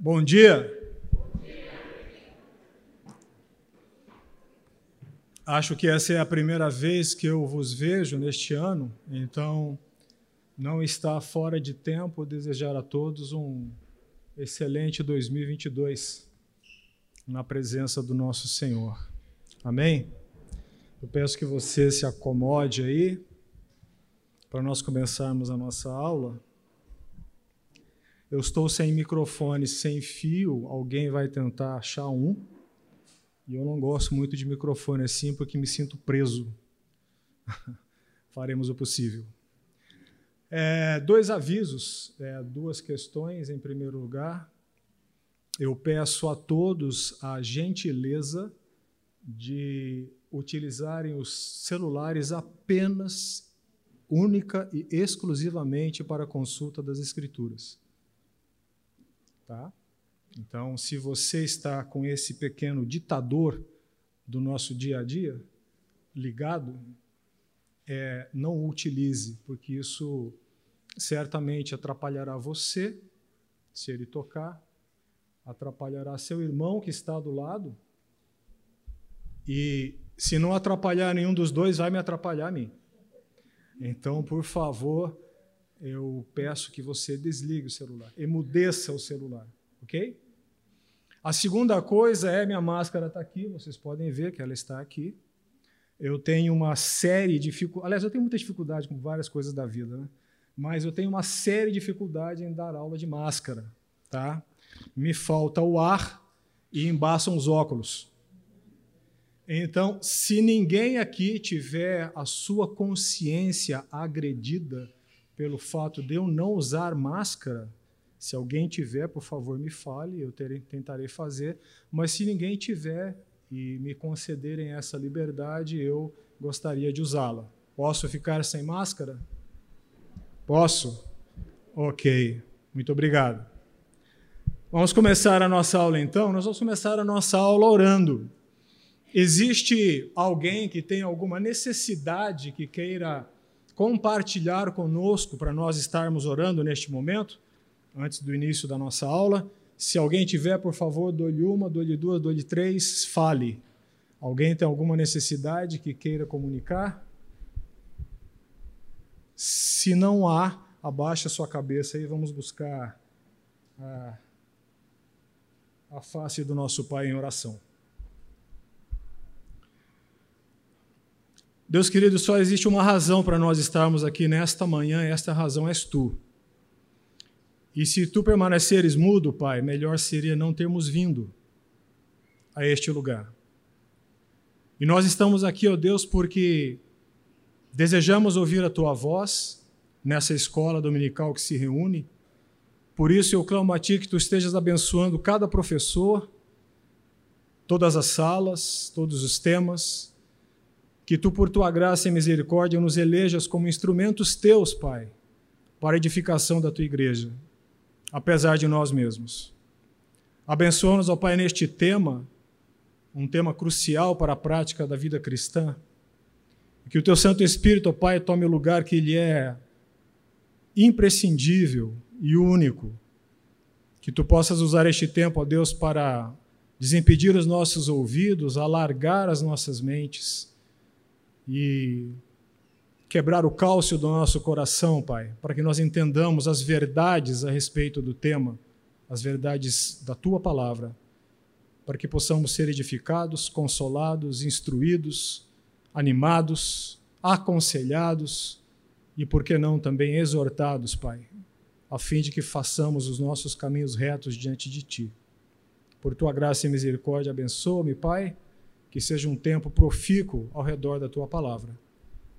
Bom dia. Acho que essa é a primeira vez que eu vos vejo neste ano, então não está fora de tempo desejar a todos um excelente 2022 na presença do nosso Senhor. Amém? Eu peço que você se acomode aí para nós começarmos a nossa aula. Eu estou sem microfone, sem fio, alguém vai tentar achar um. E eu não gosto muito de microfone assim porque me sinto preso. Faremos o possível. É, dois avisos, é, duas questões. Em primeiro lugar, eu peço a todos a gentileza de utilizarem os celulares apenas, única e exclusivamente para consulta das Escrituras. Tá? Então, se você está com esse pequeno ditador do nosso dia a dia ligado, é, não o utilize, porque isso certamente atrapalhará você, se ele tocar, atrapalhará seu irmão que está do lado, e se não atrapalhar nenhum dos dois, vai me atrapalhar a mim. Então, por favor, eu peço que você desligue o celular, emudeça o celular, ok? A segunda coisa é minha máscara está aqui, vocês podem ver que ela está aqui. Eu tenho uma série de dificuldades, aliás, eu tenho muita dificuldade com várias coisas da vida, né? mas eu tenho uma série de dificuldades em dar aula de máscara, tá? Me falta o ar e embaçam os óculos. Então, se ninguém aqui tiver a sua consciência agredida pelo fato de eu não usar máscara. Se alguém tiver, por favor, me fale, eu terei, tentarei fazer. Mas se ninguém tiver e me concederem essa liberdade, eu gostaria de usá-la. Posso ficar sem máscara? Posso? Ok, muito obrigado. Vamos começar a nossa aula então? Nós vamos começar a nossa aula orando. Existe alguém que tem alguma necessidade que queira compartilhar conosco para nós estarmos orando neste momento, antes do início da nossa aula. Se alguém tiver, por favor, dou-lhe uma, dou-lhe duas, dou-lhe três, fale. Alguém tem alguma necessidade que queira comunicar? Se não há, abaixa sua cabeça e vamos buscar a, a face do nosso Pai em oração. Deus querido, só existe uma razão para nós estarmos aqui nesta manhã, e esta razão és tu. E se tu permaneceres mudo, Pai, melhor seria não termos vindo a este lugar. E nós estamos aqui, ó Deus, porque desejamos ouvir a tua voz nessa escola dominical que se reúne. Por isso eu clamo a ti que tu estejas abençoando cada professor, todas as salas, todos os temas que tu, por tua graça e misericórdia, nos elejas como instrumentos teus, Pai, para a edificação da tua igreja, apesar de nós mesmos. Abençoa-nos, ó Pai, neste tema, um tema crucial para a prática da vida cristã. Que o teu Santo Espírito, ó Pai, tome o lugar que lhe é imprescindível e único. Que tu possas usar este tempo, ó Deus, para desimpedir os nossos ouvidos, alargar as nossas mentes e quebrar o cálcio do nosso coração, Pai, para que nós entendamos as verdades a respeito do tema, as verdades da tua palavra, para que possamos ser edificados, consolados, instruídos, animados, aconselhados e, por que não, também exortados, Pai, a fim de que façamos os nossos caminhos retos diante de Ti. Por Tua graça e misericórdia, abençoa-me, Pai que seja um tempo profícuo ao redor da tua palavra,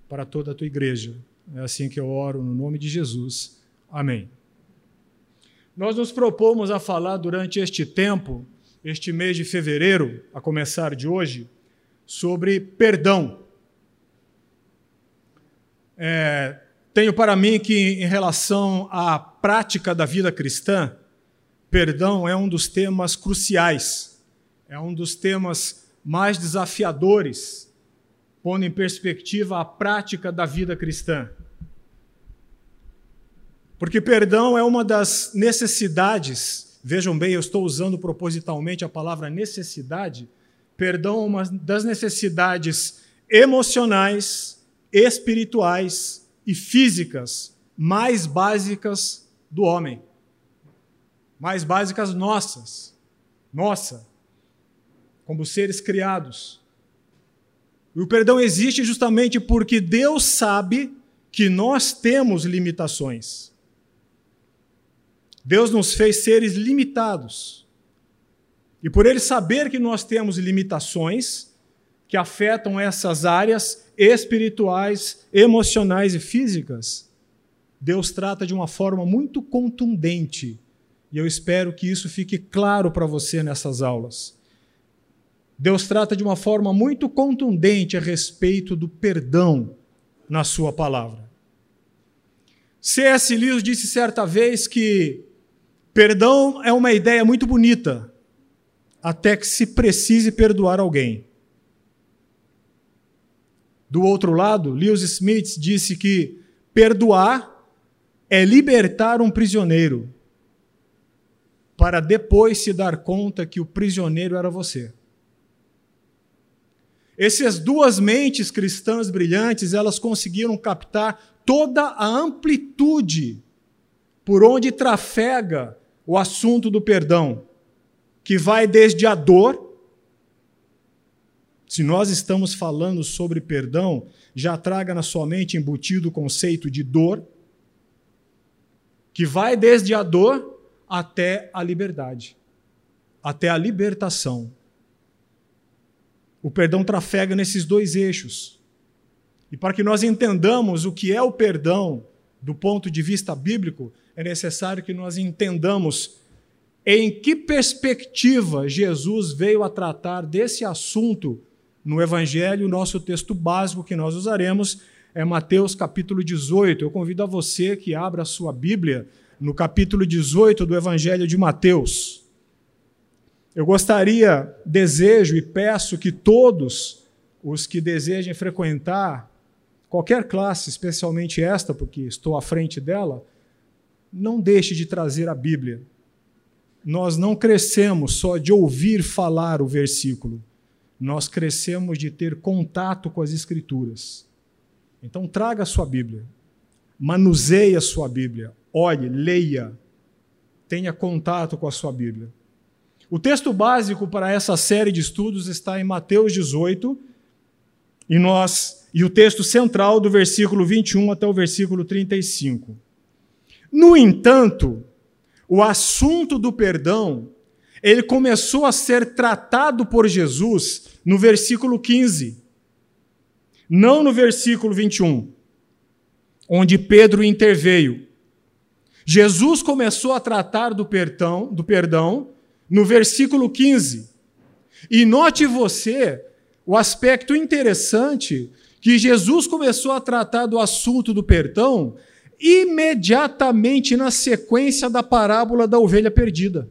para toda a tua igreja. É assim que eu oro no nome de Jesus. Amém. Nós nos propomos a falar durante este tempo, este mês de fevereiro, a começar de hoje, sobre perdão. É, tenho para mim que, em relação à prática da vida cristã, perdão é um dos temas cruciais, é um dos temas mais desafiadores, pondo em perspectiva a prática da vida cristã. Porque perdão é uma das necessidades vejam bem, eu estou usando propositalmente a palavra necessidade. Perdão é uma das necessidades emocionais, espirituais e físicas mais básicas do homem. Mais básicas nossas. Nossa. Como seres criados. E o perdão existe justamente porque Deus sabe que nós temos limitações. Deus nos fez seres limitados. E por ele saber que nós temos limitações que afetam essas áreas espirituais, emocionais e físicas, Deus trata de uma forma muito contundente. E eu espero que isso fique claro para você nessas aulas. Deus trata de uma forma muito contundente a respeito do perdão na sua palavra. C.S. Lewis disse certa vez que perdão é uma ideia muito bonita, até que se precise perdoar alguém. Do outro lado, Lewis Smith disse que perdoar é libertar um prisioneiro, para depois se dar conta que o prisioneiro era você. Essas duas mentes cristãs brilhantes, elas conseguiram captar toda a amplitude por onde trafega o assunto do perdão, que vai desde a dor. Se nós estamos falando sobre perdão, já traga na sua mente embutido o conceito de dor, que vai desde a dor até a liberdade, até a libertação. O perdão trafega nesses dois eixos. E para que nós entendamos o que é o perdão do ponto de vista bíblico, é necessário que nós entendamos em que perspectiva Jesus veio a tratar desse assunto no Evangelho. O nosso texto básico que nós usaremos é Mateus capítulo 18. Eu convido a você que abra a sua Bíblia no capítulo 18 do Evangelho de Mateus. Eu gostaria, desejo e peço que todos os que desejem frequentar qualquer classe, especialmente esta, porque estou à frente dela, não deixe de trazer a Bíblia. Nós não crescemos só de ouvir falar o versículo, nós crescemos de ter contato com as Escrituras. Então, traga a sua Bíblia, manuseie a sua Bíblia, olhe, leia, tenha contato com a sua Bíblia. O texto básico para essa série de estudos está em Mateus 18, e nós e o texto central do versículo 21 até o versículo 35. No entanto, o assunto do perdão, ele começou a ser tratado por Jesus no versículo 15, não no versículo 21, onde Pedro interveio. Jesus começou a tratar do perdão, do perdão no versículo 15. E note você o aspecto interessante que Jesus começou a tratar do assunto do perdão imediatamente na sequência da parábola da ovelha perdida.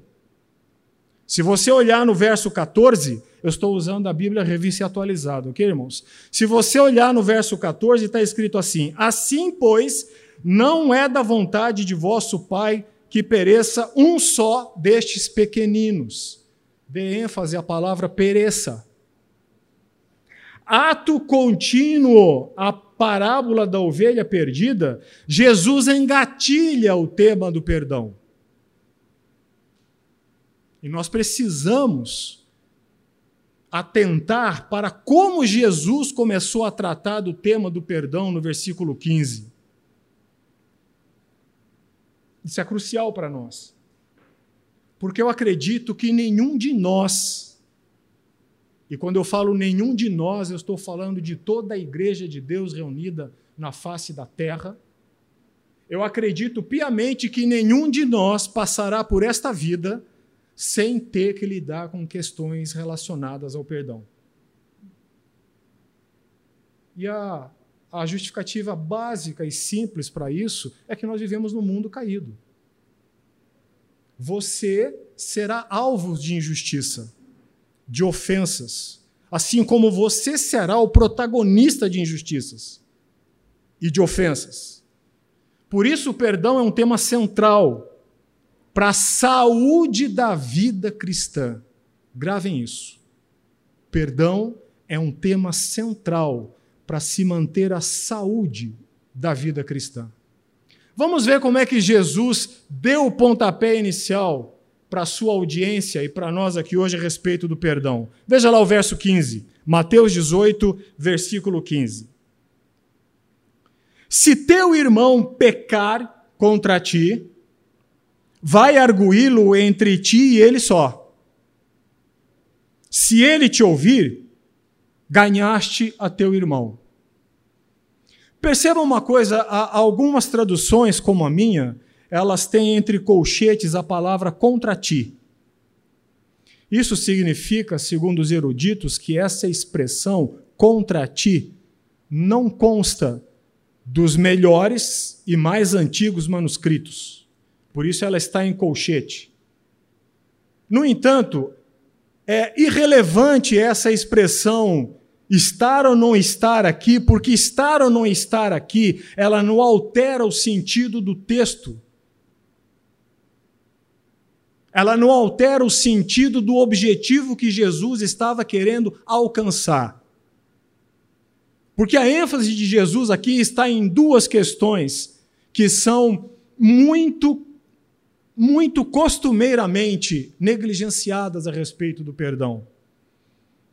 Se você olhar no verso 14, eu estou usando a Bíblia revista atualizada, ok, irmãos? Se você olhar no verso 14, está escrito assim: Assim, pois, não é da vontade de vosso Pai que pereça um só destes pequeninos. Dê ênfase à palavra pereça. Ato contínuo, a parábola da ovelha perdida, Jesus engatilha o tema do perdão. E nós precisamos atentar para como Jesus começou a tratar do tema do perdão no versículo 15. Isso é crucial para nós. Porque eu acredito que nenhum de nós, e quando eu falo nenhum de nós, eu estou falando de toda a igreja de Deus reunida na face da terra, eu acredito piamente que nenhum de nós passará por esta vida sem ter que lidar com questões relacionadas ao perdão. E a a justificativa básica e simples para isso é que nós vivemos num mundo caído. Você será alvo de injustiça, de ofensas, assim como você será o protagonista de injustiças e de ofensas. Por isso, o perdão é um tema central para a saúde da vida cristã. Gravem isso. Perdão é um tema central para se manter a saúde da vida cristã. Vamos ver como é que Jesus deu o pontapé inicial para a sua audiência e para nós aqui hoje a respeito do perdão. Veja lá o verso 15, Mateus 18, versículo 15. Se teu irmão pecar contra ti, vai arguí-lo entre ti e ele só. Se ele te ouvir, ganhaste a teu irmão. Perceba uma coisa, algumas traduções, como a minha, elas têm entre colchetes a palavra contra ti. Isso significa, segundo os eruditos, que essa expressão contra ti não consta dos melhores e mais antigos manuscritos. Por isso ela está em colchete. No entanto, é irrelevante essa expressão estar ou não estar aqui, porque estar ou não estar aqui, ela não altera o sentido do texto. Ela não altera o sentido do objetivo que Jesus estava querendo alcançar. Porque a ênfase de Jesus aqui está em duas questões que são muito muito costumeiramente negligenciadas a respeito do perdão.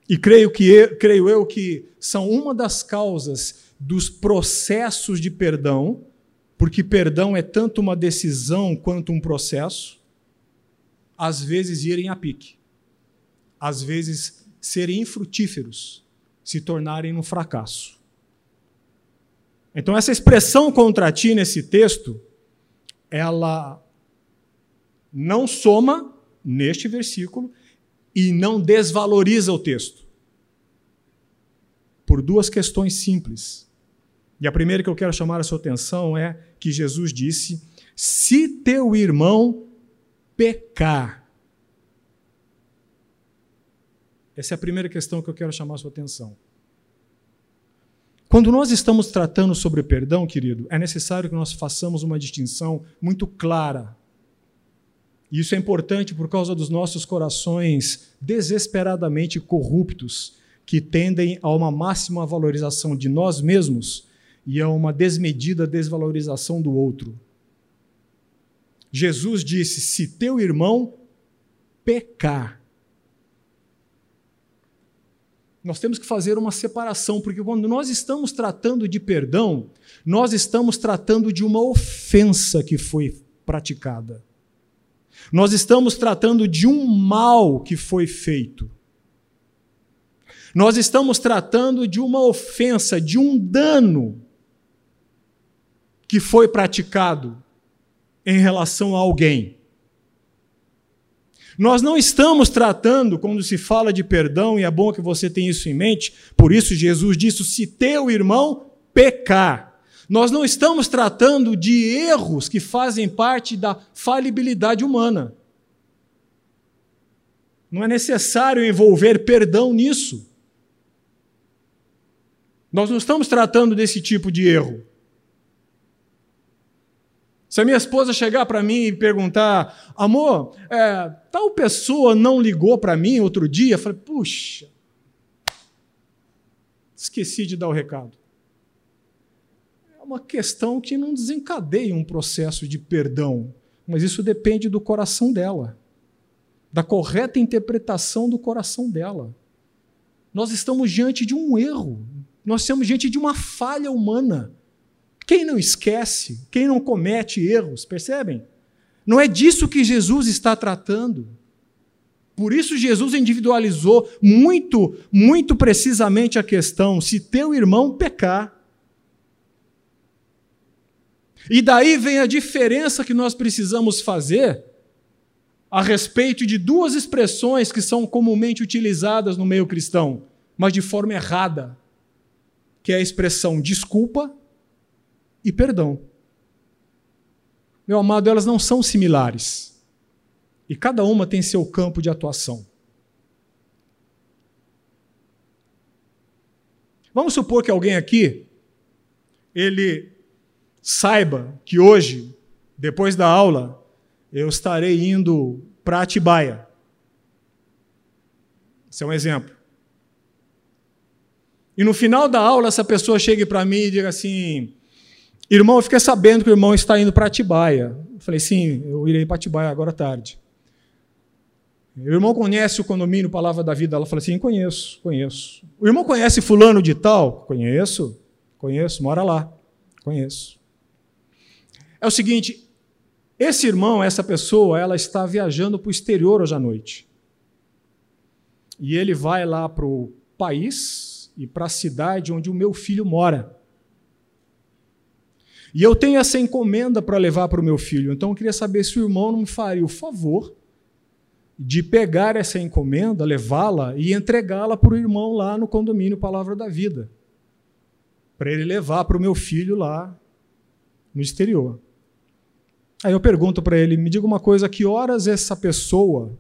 E creio que creio eu que são uma das causas dos processos de perdão, porque perdão é tanto uma decisão quanto um processo, às vezes irem a pique, às vezes serem infrutíferos, se tornarem um fracasso. Então essa expressão contra ti nesse texto, ela não soma neste versículo e não desvaloriza o texto. Por duas questões simples. E a primeira que eu quero chamar a sua atenção é que Jesus disse: se teu irmão pecar. Essa é a primeira questão que eu quero chamar a sua atenção. Quando nós estamos tratando sobre perdão, querido, é necessário que nós façamos uma distinção muito clara isso é importante por causa dos nossos corações desesperadamente corruptos, que tendem a uma máxima valorização de nós mesmos e a uma desmedida desvalorização do outro. Jesus disse: se teu irmão pecar, nós temos que fazer uma separação, porque quando nós estamos tratando de perdão, nós estamos tratando de uma ofensa que foi praticada. Nós estamos tratando de um mal que foi feito. Nós estamos tratando de uma ofensa, de um dano que foi praticado em relação a alguém. Nós não estamos tratando, quando se fala de perdão, e é bom que você tenha isso em mente, por isso Jesus disse: se teu irmão pecar. Nós não estamos tratando de erros que fazem parte da falibilidade humana. Não é necessário envolver perdão nisso. Nós não estamos tratando desse tipo de erro. Se a minha esposa chegar para mim e perguntar, amor, é, tal pessoa não ligou para mim outro dia, eu falei, puxa, esqueci de dar o recado uma questão que não desencadeia um processo de perdão, mas isso depende do coração dela, da correta interpretação do coração dela. Nós estamos diante de um erro, nós estamos diante de uma falha humana. Quem não esquece, quem não comete erros, percebem? Não é disso que Jesus está tratando. Por isso Jesus individualizou muito, muito precisamente a questão: se teu irmão pecar, e daí vem a diferença que nós precisamos fazer a respeito de duas expressões que são comumente utilizadas no meio cristão, mas de forma errada, que é a expressão desculpa e perdão. Meu amado, elas não são similares. E cada uma tem seu campo de atuação. Vamos supor que alguém aqui ele saiba que hoje, depois da aula, eu estarei indo para Atibaia. Esse é um exemplo. E no final da aula, essa pessoa chega para mim e diga assim: Irmão, eu fiquei sabendo que o irmão está indo para Atibaia. Eu falei: Sim, eu irei para Atibaia agora à tarde. O irmão conhece o condomínio Palavra da Vida? Ela falou assim: Conheço, conheço. O irmão conhece Fulano de Tal? Conheço, conheço, mora lá. Conheço. É o seguinte: esse irmão, essa pessoa, ela está viajando para o exterior hoje à noite. E ele vai lá para o país e para a cidade onde o meu filho mora. E eu tenho essa encomenda para levar para o meu filho. Então eu queria saber se o irmão não me faria o favor de pegar essa encomenda, levá-la e entregá-la para o irmão lá no condomínio Palavra da Vida. Para ele levar para o meu filho lá no exterior. Aí eu pergunto para ele: me diga uma coisa, a que horas essa pessoa,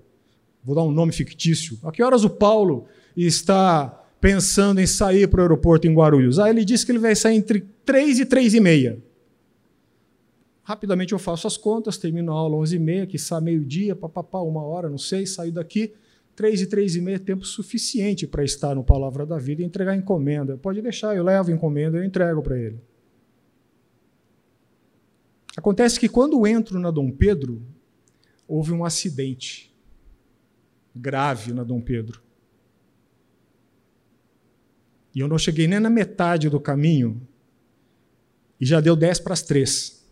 vou dar um nome fictício, a que horas o Paulo está pensando em sair para o aeroporto em Guarulhos? Ah, ele disse que ele vai sair entre 3 e 3 e meia. Rapidamente eu faço as contas, termino a aula 11h30, que sai meio-dia, papapá, uma hora, não sei, saio daqui. Três e três e meia é tempo suficiente para estar no Palavra da Vida e entregar encomenda. Pode deixar, eu levo encomenda, eu entrego para ele. Acontece que quando entro na Dom Pedro, houve um acidente grave na Dom Pedro. E eu não cheguei nem na metade do caminho e já deu 10 para as três.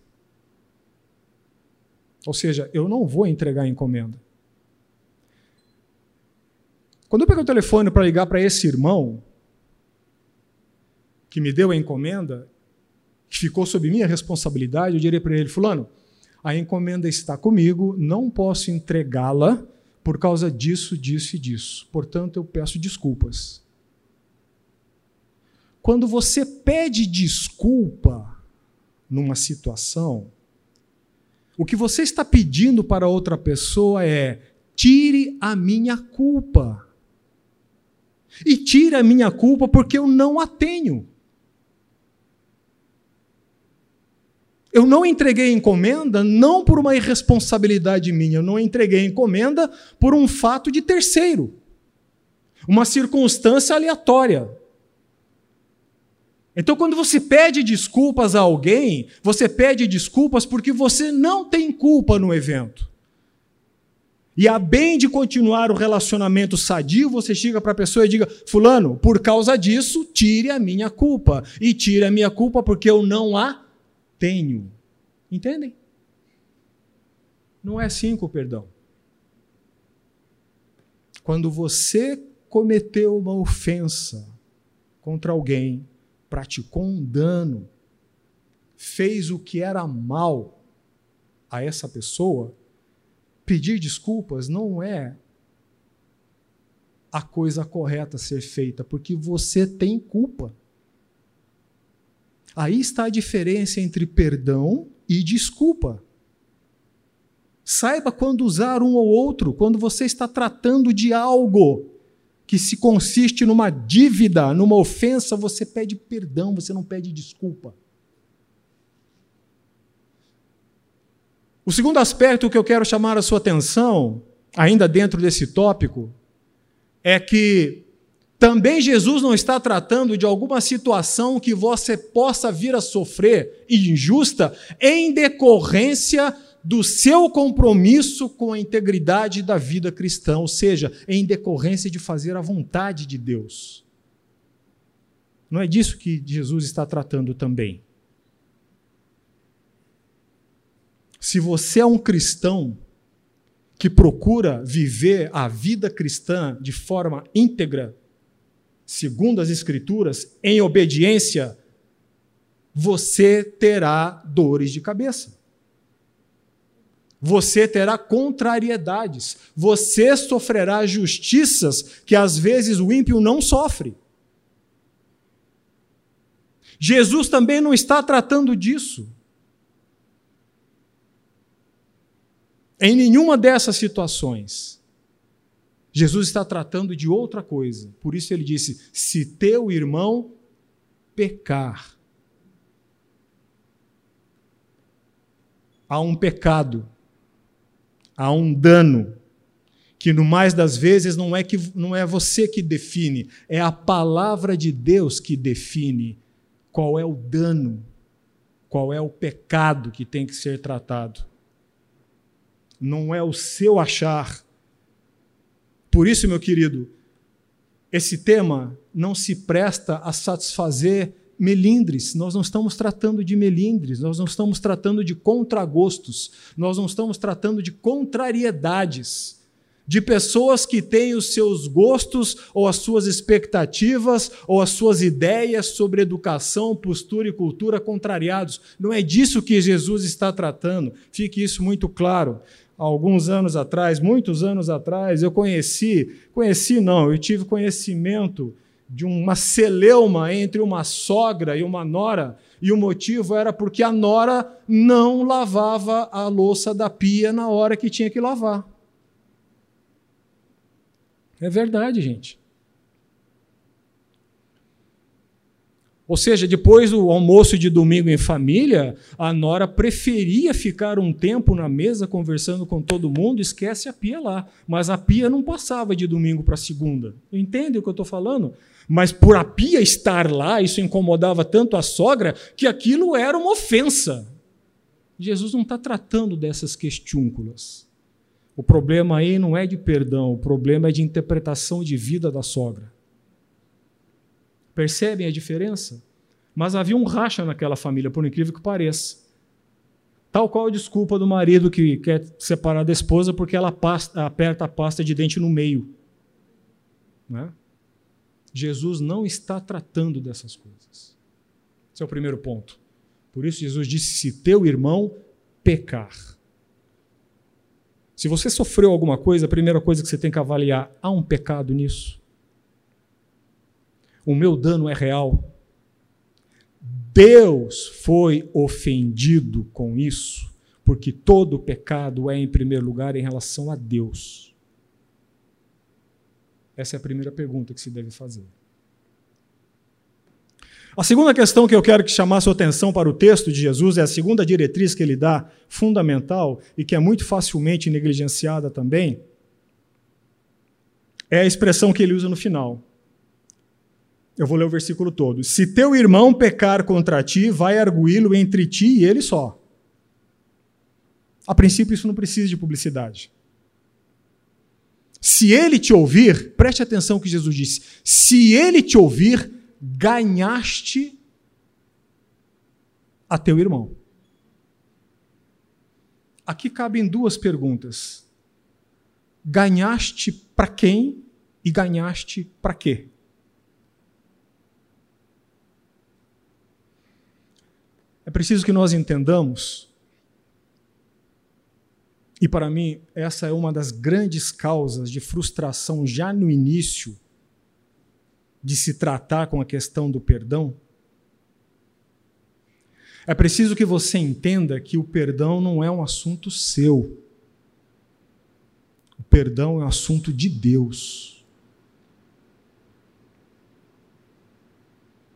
Ou seja, eu não vou entregar a encomenda. Quando eu peguei o telefone para ligar para esse irmão, que me deu a encomenda, que ficou sob minha responsabilidade, eu direi para ele: Fulano, a encomenda está comigo, não posso entregá-la por causa disso, disso e disso. Portanto, eu peço desculpas. Quando você pede desculpa numa situação, o que você está pedindo para outra pessoa é: tire a minha culpa. E tire a minha culpa porque eu não a tenho. Eu não entreguei encomenda não por uma irresponsabilidade minha, eu não entreguei encomenda por um fato de terceiro, uma circunstância aleatória. Então, quando você pede desculpas a alguém, você pede desculpas porque você não tem culpa no evento. E a bem de continuar o relacionamento sadio, você chega para a pessoa e diga: Fulano, por causa disso, tire a minha culpa. E tire a minha culpa porque eu não a tenho. Entendem? Não é assim com o perdão. Quando você cometeu uma ofensa contra alguém, praticou um dano, fez o que era mal a essa pessoa, pedir desculpas não é a coisa correta a ser feita, porque você tem culpa. Aí está a diferença entre perdão e desculpa. Saiba quando usar um ou outro, quando você está tratando de algo que se consiste numa dívida, numa ofensa, você pede perdão, você não pede desculpa. O segundo aspecto que eu quero chamar a sua atenção, ainda dentro desse tópico, é que também Jesus não está tratando de alguma situação que você possa vir a sofrer injusta em decorrência do seu compromisso com a integridade da vida cristã, ou seja, em decorrência de fazer a vontade de Deus. Não é disso que Jesus está tratando também. Se você é um cristão que procura viver a vida cristã de forma íntegra, segundo as Escrituras, em obediência, você terá dores de cabeça você terá contrariedades, você sofrerá justiças que às vezes o ímpio não sofre. Jesus também não está tratando disso. Em nenhuma dessas situações. Jesus está tratando de outra coisa. Por isso ele disse: se teu irmão pecar, há um pecado há um dano que no mais das vezes não é que não é você que define, é a palavra de Deus que define qual é o dano, qual é o pecado que tem que ser tratado. Não é o seu achar. Por isso, meu querido, esse tema não se presta a satisfazer melindres. Nós não estamos tratando de melindres, nós não estamos tratando de contragostos, nós não estamos tratando de contrariedades de pessoas que têm os seus gostos ou as suas expectativas ou as suas ideias sobre educação, postura e cultura contrariados. Não é disso que Jesus está tratando. Fique isso muito claro. Alguns anos atrás, muitos anos atrás, eu conheci, conheci não, eu tive conhecimento de uma celeuma entre uma sogra e uma nora, e o motivo era porque a nora não lavava a louça da pia na hora que tinha que lavar. É verdade, gente. Ou seja, depois do almoço de domingo em família, a Nora preferia ficar um tempo na mesa conversando com todo mundo, esquece a pia lá. Mas a pia não passava de domingo para segunda. Entende o que eu estou falando? Mas por a pia estar lá, isso incomodava tanto a sogra que aquilo era uma ofensa. Jesus não está tratando dessas questiúnculas. O problema aí não é de perdão, o problema é de interpretação de vida da sogra. Percebem a diferença? Mas havia um racha naquela família, por incrível que pareça. Tal qual a desculpa do marido que quer separar da esposa porque ela pasta, aperta a pasta de dente no meio. Né? Jesus não está tratando dessas coisas. Esse é o primeiro ponto. Por isso, Jesus disse: se teu irmão pecar, se você sofreu alguma coisa, a primeira coisa que você tem que avaliar: há um pecado nisso? O meu dano é real? Deus foi ofendido com isso, porque todo pecado é, em primeiro lugar, em relação a Deus. Essa é a primeira pergunta que se deve fazer. A segunda questão que eu quero que chamar sua atenção para o texto de Jesus é a segunda diretriz que ele dá, fundamental e que é muito facilmente negligenciada também, é a expressão que ele usa no final. Eu vou ler o versículo todo. Se teu irmão pecar contra ti, vai arguí-lo entre ti e ele só. A princípio, isso não precisa de publicidade. Se ele te ouvir, preste atenção que Jesus disse: se ele te ouvir, ganhaste a teu irmão. Aqui cabem duas perguntas. Ganhaste para quem e ganhaste para quê? É preciso que nós entendamos, e para mim, essa é uma das grandes causas de frustração já no início de se tratar com a questão do perdão? É preciso que você entenda que o perdão não é um assunto seu. O perdão é um assunto de Deus.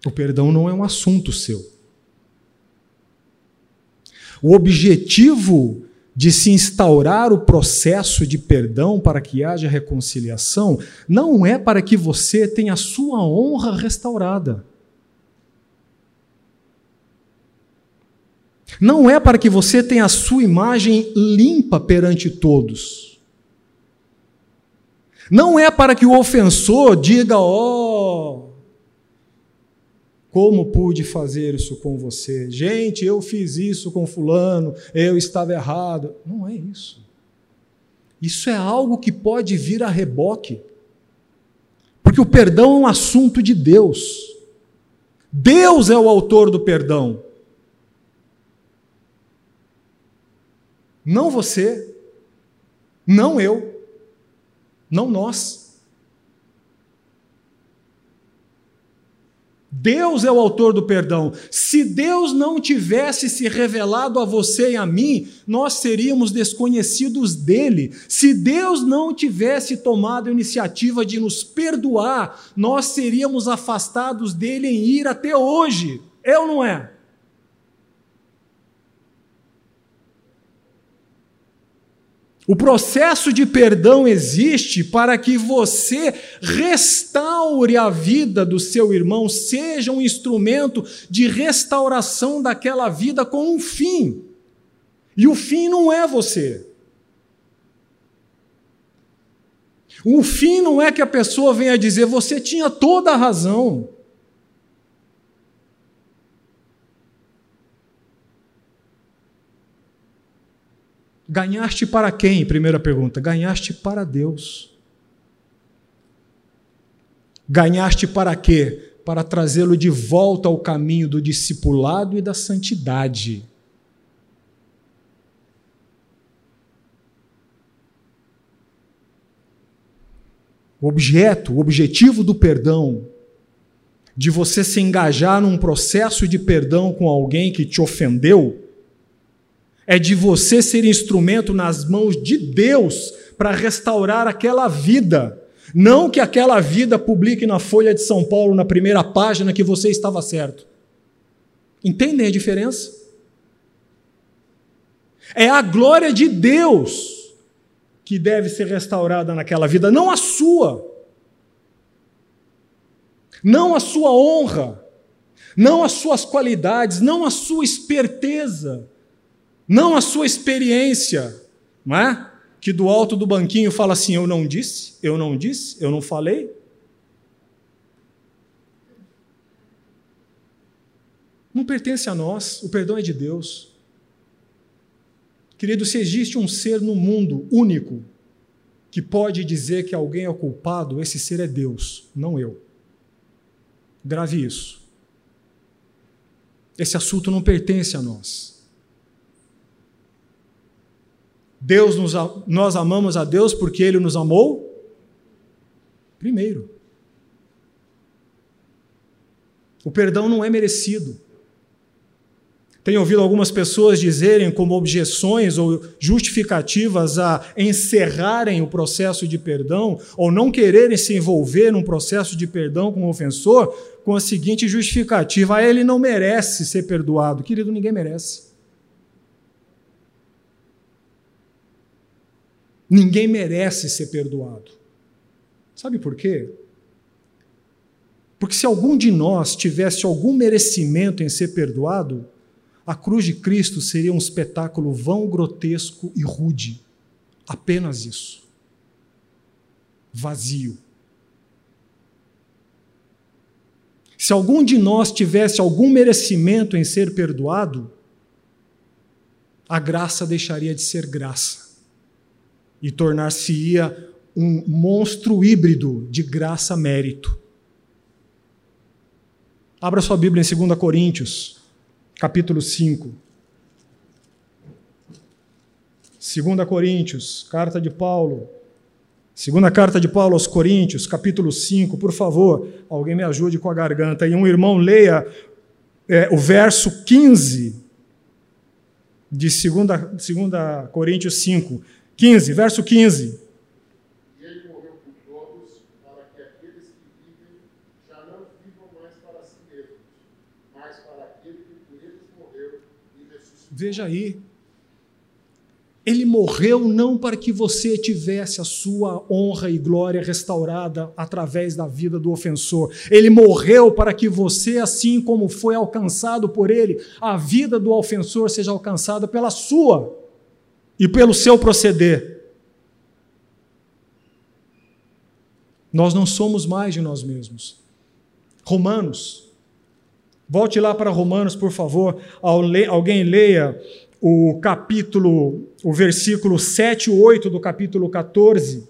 O perdão não é um assunto seu. O objetivo de se instaurar o processo de perdão para que haja reconciliação, não é para que você tenha a sua honra restaurada. Não é para que você tenha a sua imagem limpa perante todos. Não é para que o ofensor diga, oh, como pude fazer isso com você? Gente, eu fiz isso com Fulano, eu estava errado. Não é isso. Isso é algo que pode vir a reboque. Porque o perdão é um assunto de Deus. Deus é o autor do perdão. Não você, não eu, não nós. Deus é o autor do perdão. Se Deus não tivesse se revelado a você e a mim, nós seríamos desconhecidos dele. Se Deus não tivesse tomado a iniciativa de nos perdoar, nós seríamos afastados dele em ir até hoje. É ou não é? O processo de perdão existe para que você restaure a vida do seu irmão, seja um instrumento de restauração daquela vida com um fim. E o fim não é você. O fim não é que a pessoa venha dizer você tinha toda a razão. Ganhaste para quem? Primeira pergunta. Ganhaste para Deus. Ganhaste para quê? Para trazê-lo de volta ao caminho do discipulado e da santidade. O objeto, o objetivo do perdão, de você se engajar num processo de perdão com alguém que te ofendeu, é de você ser instrumento nas mãos de Deus para restaurar aquela vida. Não que aquela vida publique na Folha de São Paulo, na primeira página, que você estava certo. Entendem a diferença? É a glória de Deus que deve ser restaurada naquela vida, não a sua. Não a sua honra, não as suas qualidades, não a sua esperteza não a sua experiência, não é? Que do alto do banquinho fala assim: eu não disse, eu não disse, eu não falei. Não pertence a nós, o perdão é de Deus. Querido, se existe um ser no mundo único que pode dizer que alguém é culpado, esse ser é Deus, não eu. Grave isso. Esse assunto não pertence a nós. Deus nos, nós amamos a Deus porque Ele nos amou primeiro. O perdão não é merecido. Tenho ouvido algumas pessoas dizerem como objeções ou justificativas a encerrarem o processo de perdão ou não quererem se envolver num processo de perdão com o ofensor com a seguinte justificativa: ah, ele não merece ser perdoado. Querido, ninguém merece. Ninguém merece ser perdoado. Sabe por quê? Porque se algum de nós tivesse algum merecimento em ser perdoado, a cruz de Cristo seria um espetáculo vão, grotesco e rude. Apenas isso. Vazio. Se algum de nós tivesse algum merecimento em ser perdoado, a graça deixaria de ser graça e tornar-se-ia um monstro híbrido de graça-mérito. Abra sua Bíblia em 2 Coríntios, capítulo 5. 2 Coríntios, carta de Paulo. Segunda carta de Paulo aos Coríntios, capítulo 5, por favor, alguém me ajude com a garganta. E um irmão leia é, o verso 15 de 2 Coríntios 5. 15, verso 15. E ele morreu por todos, para que aqueles que vivem já não vivam mais para si mesmos, mas para aquele que por eles morreu e ressuscitou. Veja aí. Ele morreu não para que você tivesse a sua honra e glória restaurada através da vida do ofensor. Ele morreu para que você, assim como foi alcançado por ele, a vida do ofensor seja alcançada pela sua e pelo seu proceder. Nós não somos mais de nós mesmos. Romanos, volte lá para Romanos, por favor. Alguém leia o capítulo, o versículo 7 e 8 do capítulo 14.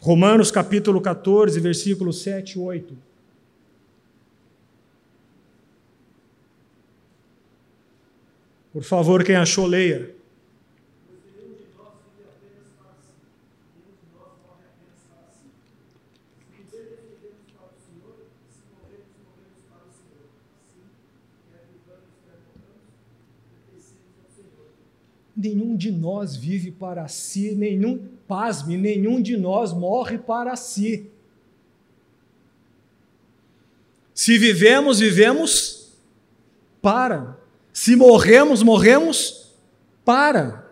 Romanos capítulo 14, versículo 7 e 8. Por favor, quem achou, leia. Nenhum de nós vive para si, nenhum, pasme, nenhum de nós morre para si. Se vivemos, vivemos para. Se morremos, morremos para.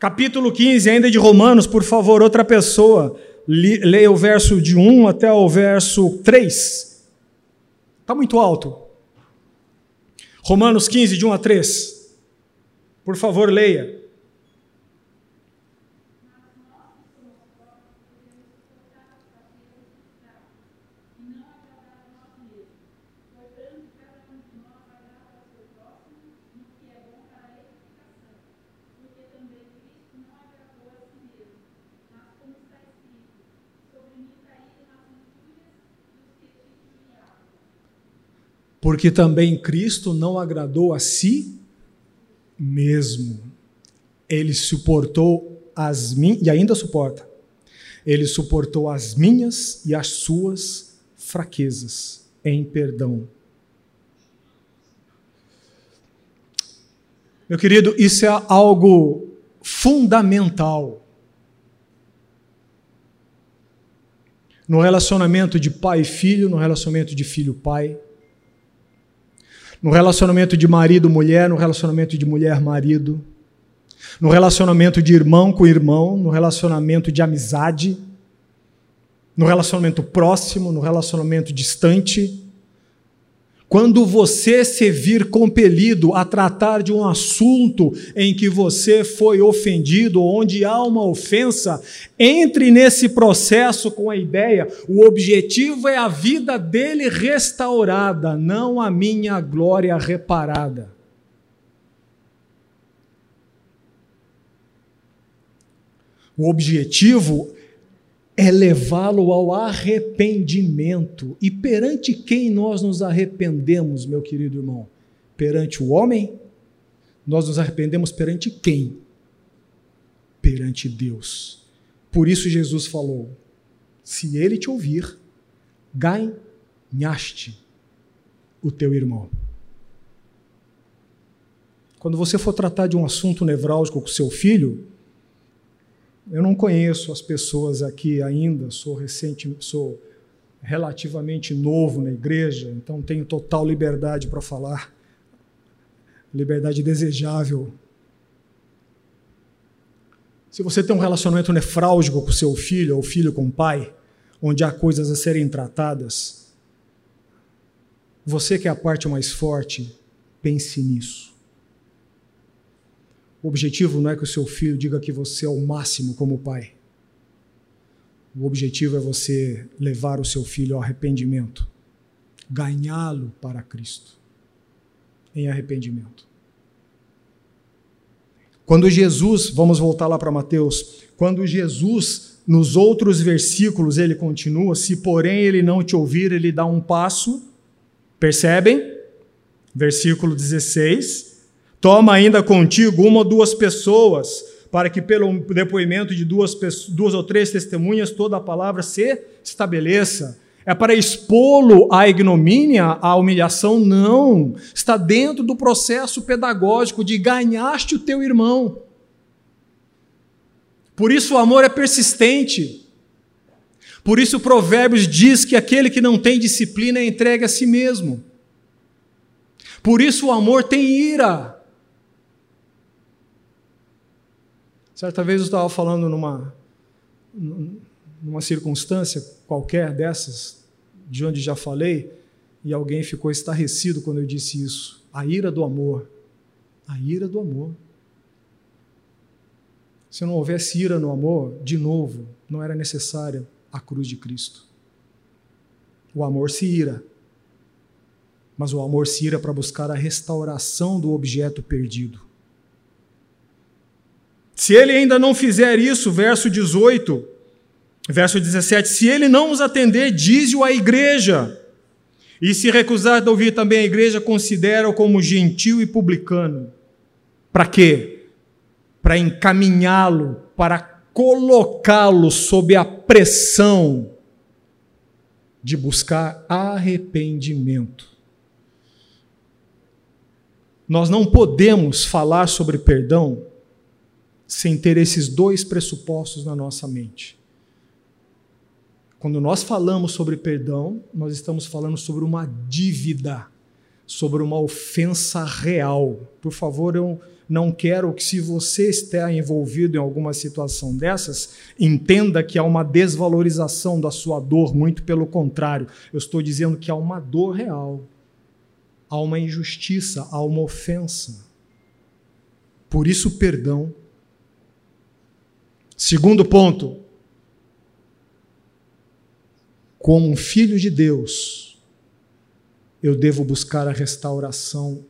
Capítulo 15, ainda de Romanos, por favor, outra pessoa, leia o verso de 1 até o verso 3. Está muito alto. Romanos 15, de 1 a 3. Por favor, leia. porque também Cristo não agradou a si mesmo. Ele suportou as minhas, e ainda suporta, ele suportou as minhas e as suas fraquezas em perdão. Meu querido, isso é algo fundamental. No relacionamento de pai e filho, no relacionamento de filho-pai, no relacionamento de marido-mulher, no relacionamento de mulher-marido, no relacionamento de irmão com irmão, no relacionamento de amizade, no relacionamento próximo, no relacionamento distante, quando você se vir compelido a tratar de um assunto em que você foi ofendido, onde há uma ofensa, entre nesse processo com a ideia: o objetivo é a vida dele restaurada, não a minha glória reparada. O objetivo é levá-lo ao arrependimento. E perante quem nós nos arrependemos, meu querido irmão? Perante o homem? Nós nos arrependemos perante quem? Perante Deus. Por isso Jesus falou: se ele te ouvir, ganhaste o teu irmão. Quando você for tratar de um assunto nevrálgico com seu filho, eu não conheço as pessoas aqui ainda, sou recente, sou relativamente novo na igreja, então tenho total liberdade para falar. Liberdade desejável. Se você tem um relacionamento nefrálgico com seu filho ou filho com o pai, onde há coisas a serem tratadas, você que é a parte mais forte, pense nisso. O objetivo não é que o seu filho diga que você é o máximo como pai. O objetivo é você levar o seu filho ao arrependimento, ganhá-lo para Cristo em arrependimento. Quando Jesus, vamos voltar lá para Mateus, quando Jesus, nos outros versículos, ele continua: se porém ele não te ouvir, ele dá um passo, percebem? Versículo 16 Toma ainda contigo uma ou duas pessoas, para que pelo depoimento de duas, duas ou três testemunhas toda a palavra se estabeleça. É para expô-lo à ignomínia, à humilhação? Não. Está dentro do processo pedagógico de ganhaste o teu irmão. Por isso o amor é persistente. Por isso o Provérbios diz que aquele que não tem disciplina é entregue a si mesmo. Por isso o amor tem ira. Certa vez eu estava falando numa, numa circunstância qualquer dessas, de onde já falei, e alguém ficou estarrecido quando eu disse isso. A ira do amor. A ira do amor. Se não houvesse ira no amor, de novo, não era necessária a cruz de Cristo. O amor se ira, mas o amor se ira para buscar a restauração do objeto perdido. Se ele ainda não fizer isso, verso 18, verso 17, se ele não os atender, diz-o à igreja. E se recusar de ouvir também a igreja, considera-o como gentil e publicano. Para quê? Para encaminhá-lo, para colocá-lo sob a pressão de buscar arrependimento. Nós não podemos falar sobre perdão sem ter esses dois pressupostos na nossa mente. Quando nós falamos sobre perdão, nós estamos falando sobre uma dívida, sobre uma ofensa real. Por favor, eu, Não quero que, se você está envolvido em alguma situação dessas, entenda que há uma desvalorização da sua dor, muito pelo contrário. Eu estou dizendo que há uma dor real, há uma injustiça, há uma ofensa. Por isso, perdão. Segundo ponto, como um filho de Deus, eu devo buscar a restauração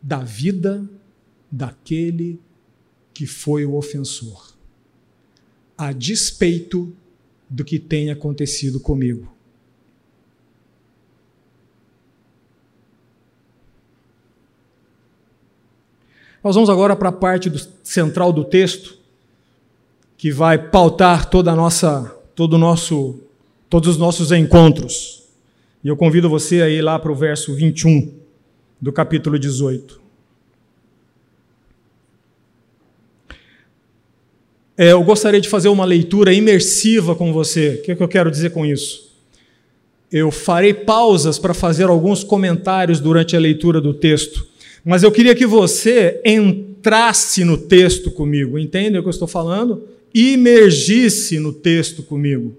da vida daquele que foi o ofensor, a despeito do que tenha acontecido comigo. Nós vamos agora para a parte do, central do texto, que vai pautar toda a nossa, todo nosso todos os nossos encontros. E eu convido você a ir lá para o verso 21 do capítulo 18. É, eu gostaria de fazer uma leitura imersiva com você. O que, é que eu quero dizer com isso? Eu farei pausas para fazer alguns comentários durante a leitura do texto, mas eu queria que você entrasse no texto comigo, entende o que eu estou falando? Imergisse no texto comigo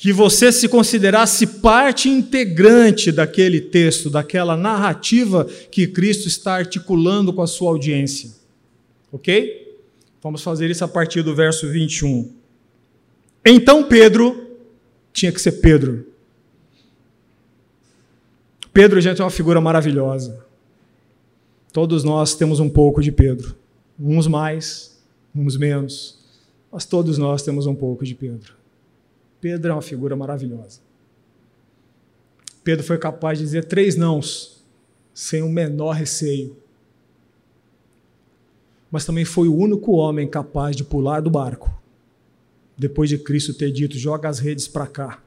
que você se considerasse parte integrante daquele texto, daquela narrativa que Cristo está articulando com a sua audiência. Ok? Vamos fazer isso a partir do verso 21. Então Pedro, tinha que ser Pedro. Pedro, gente, é uma figura maravilhosa. Todos nós temos um pouco de Pedro. Uns mais, uns menos. Mas todos nós temos um pouco de Pedro. Pedro é uma figura maravilhosa. Pedro foi capaz de dizer três nãos, sem o menor receio. Mas também foi o único homem capaz de pular do barco, depois de Cristo ter dito: joga as redes para cá,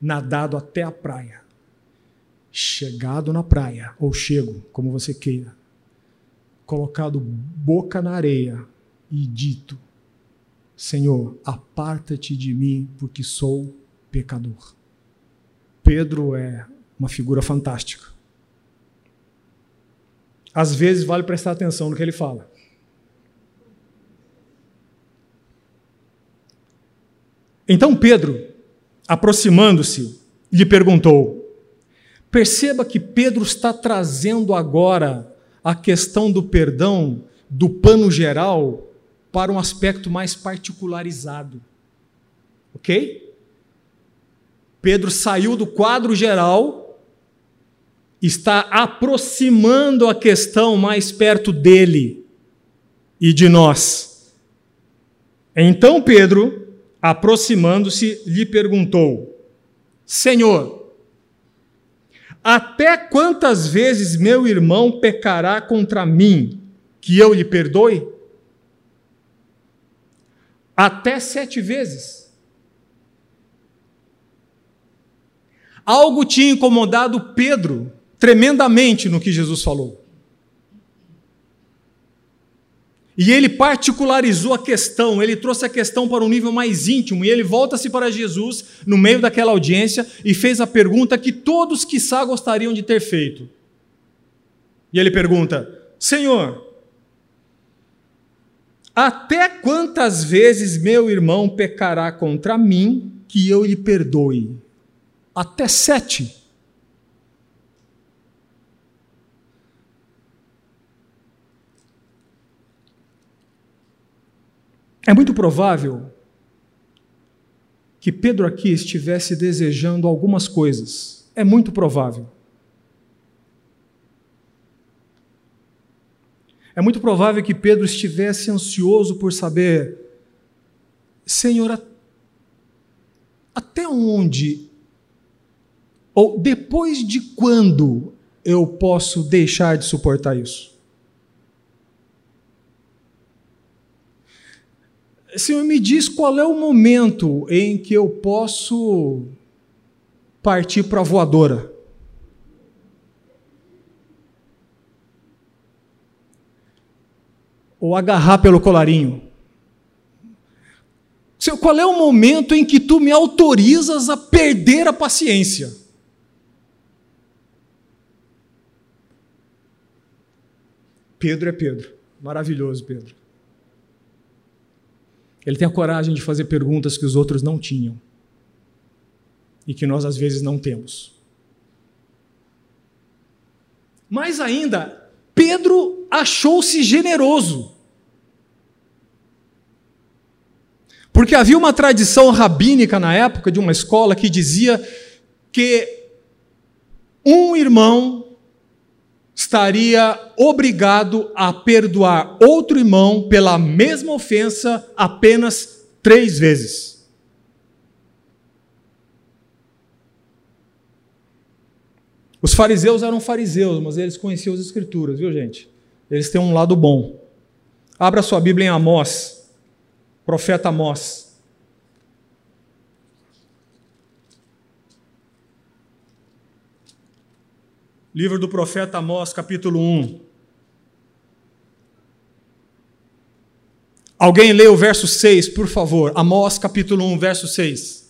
nadado até a praia, chegado na praia, ou chego, como você queira, colocado boca na areia e dito: Senhor, aparta-te de mim, porque sou pecador. Pedro é uma figura fantástica. Às vezes vale prestar atenção no que ele fala. Então Pedro, aproximando-se, lhe perguntou: Perceba que Pedro está trazendo agora a questão do perdão do pano geral para um aspecto mais particularizado. Ok? Pedro saiu do quadro geral, está aproximando a questão mais perto dele e de nós. Então Pedro, aproximando-se, lhe perguntou: Senhor, até quantas vezes meu irmão pecará contra mim, que eu lhe perdoe? Até sete vezes. Algo tinha incomodado Pedro tremendamente no que Jesus falou. E ele particularizou a questão, ele trouxe a questão para um nível mais íntimo, e ele volta-se para Jesus no meio daquela audiência e fez a pergunta que todos, quiçá, gostariam de ter feito. E ele pergunta: Senhor, até quantas vezes meu irmão pecará contra mim que eu lhe perdoe? Até sete. É muito provável que Pedro aqui estivesse desejando algumas coisas. É muito provável. É muito provável que Pedro estivesse ansioso por saber, Senhor, até onde, ou depois de quando eu posso deixar de suportar isso? Senhor, me diz qual é o momento em que eu posso partir para a voadora. Ou agarrar pelo colarinho. Qual é o momento em que tu me autorizas a perder a paciência? Pedro é Pedro. Maravilhoso, Pedro. Ele tem a coragem de fazer perguntas que os outros não tinham e que nós às vezes não temos. Mais ainda, Pedro achou-se generoso. Porque havia uma tradição rabínica na época de uma escola que dizia que um irmão estaria obrigado a perdoar outro irmão pela mesma ofensa apenas três vezes. Os fariseus eram fariseus, mas eles conheciam as Escrituras, viu, gente? Eles têm um lado bom. Abra sua Bíblia em Amós, profeta Amós. Livro do profeta Amós, capítulo 1. Alguém lê o verso 6, por favor. Amós, capítulo 1, verso 6.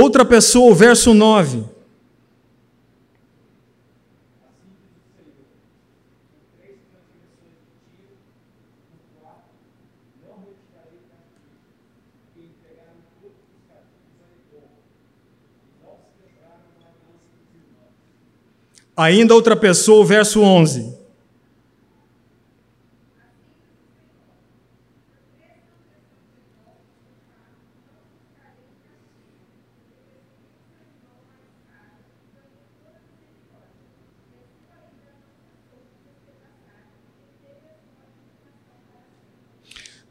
Outra pessoa, o verso 9. Ainda outra pessoa, o verso 11.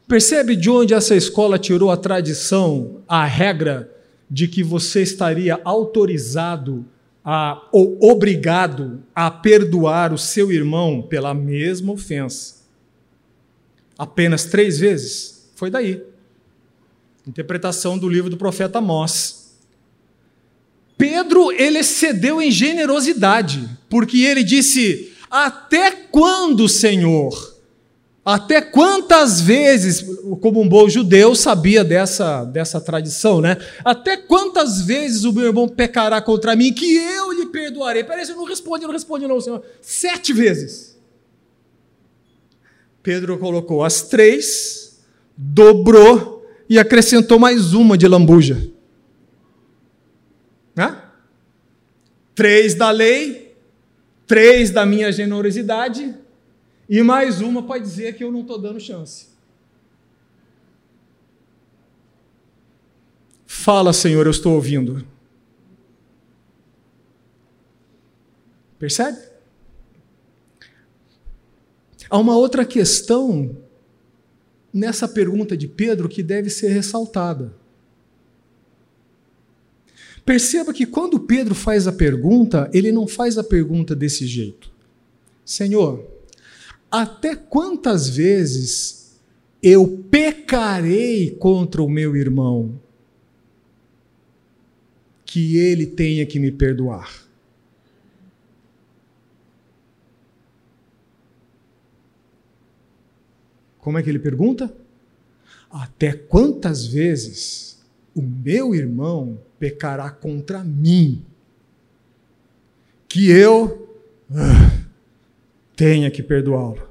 Percebe de onde essa escola tirou a tradição, a regra de que você estaria autorizado a, ou obrigado a perdoar o seu irmão pela mesma ofensa? Apenas três vezes? Foi daí. Interpretação do livro do profeta Amós. Pedro, ele excedeu em generosidade, porque ele disse: Até quando, Senhor? Até quantas vezes, como um bom judeu, sabia dessa, dessa tradição, né? Até quantas vezes o meu irmão pecará contra mim que eu lhe perdoarei? Peraí, você não responde, não responde, não, Senhor. Sete vezes. Pedro colocou as três, dobrou e acrescentou mais uma de lambuja. Três da lei, três da minha generosidade e mais uma para dizer que eu não estou dando chance. Fala, Senhor, eu estou ouvindo. Percebe? Há uma outra questão nessa pergunta de Pedro que deve ser ressaltada. Perceba que quando Pedro faz a pergunta, ele não faz a pergunta desse jeito. Senhor, até quantas vezes eu pecarei contra o meu irmão que ele tenha que me perdoar? Como é que ele pergunta? Até quantas vezes o meu irmão pecará contra mim que eu. Uh, tenha que perdoá-lo.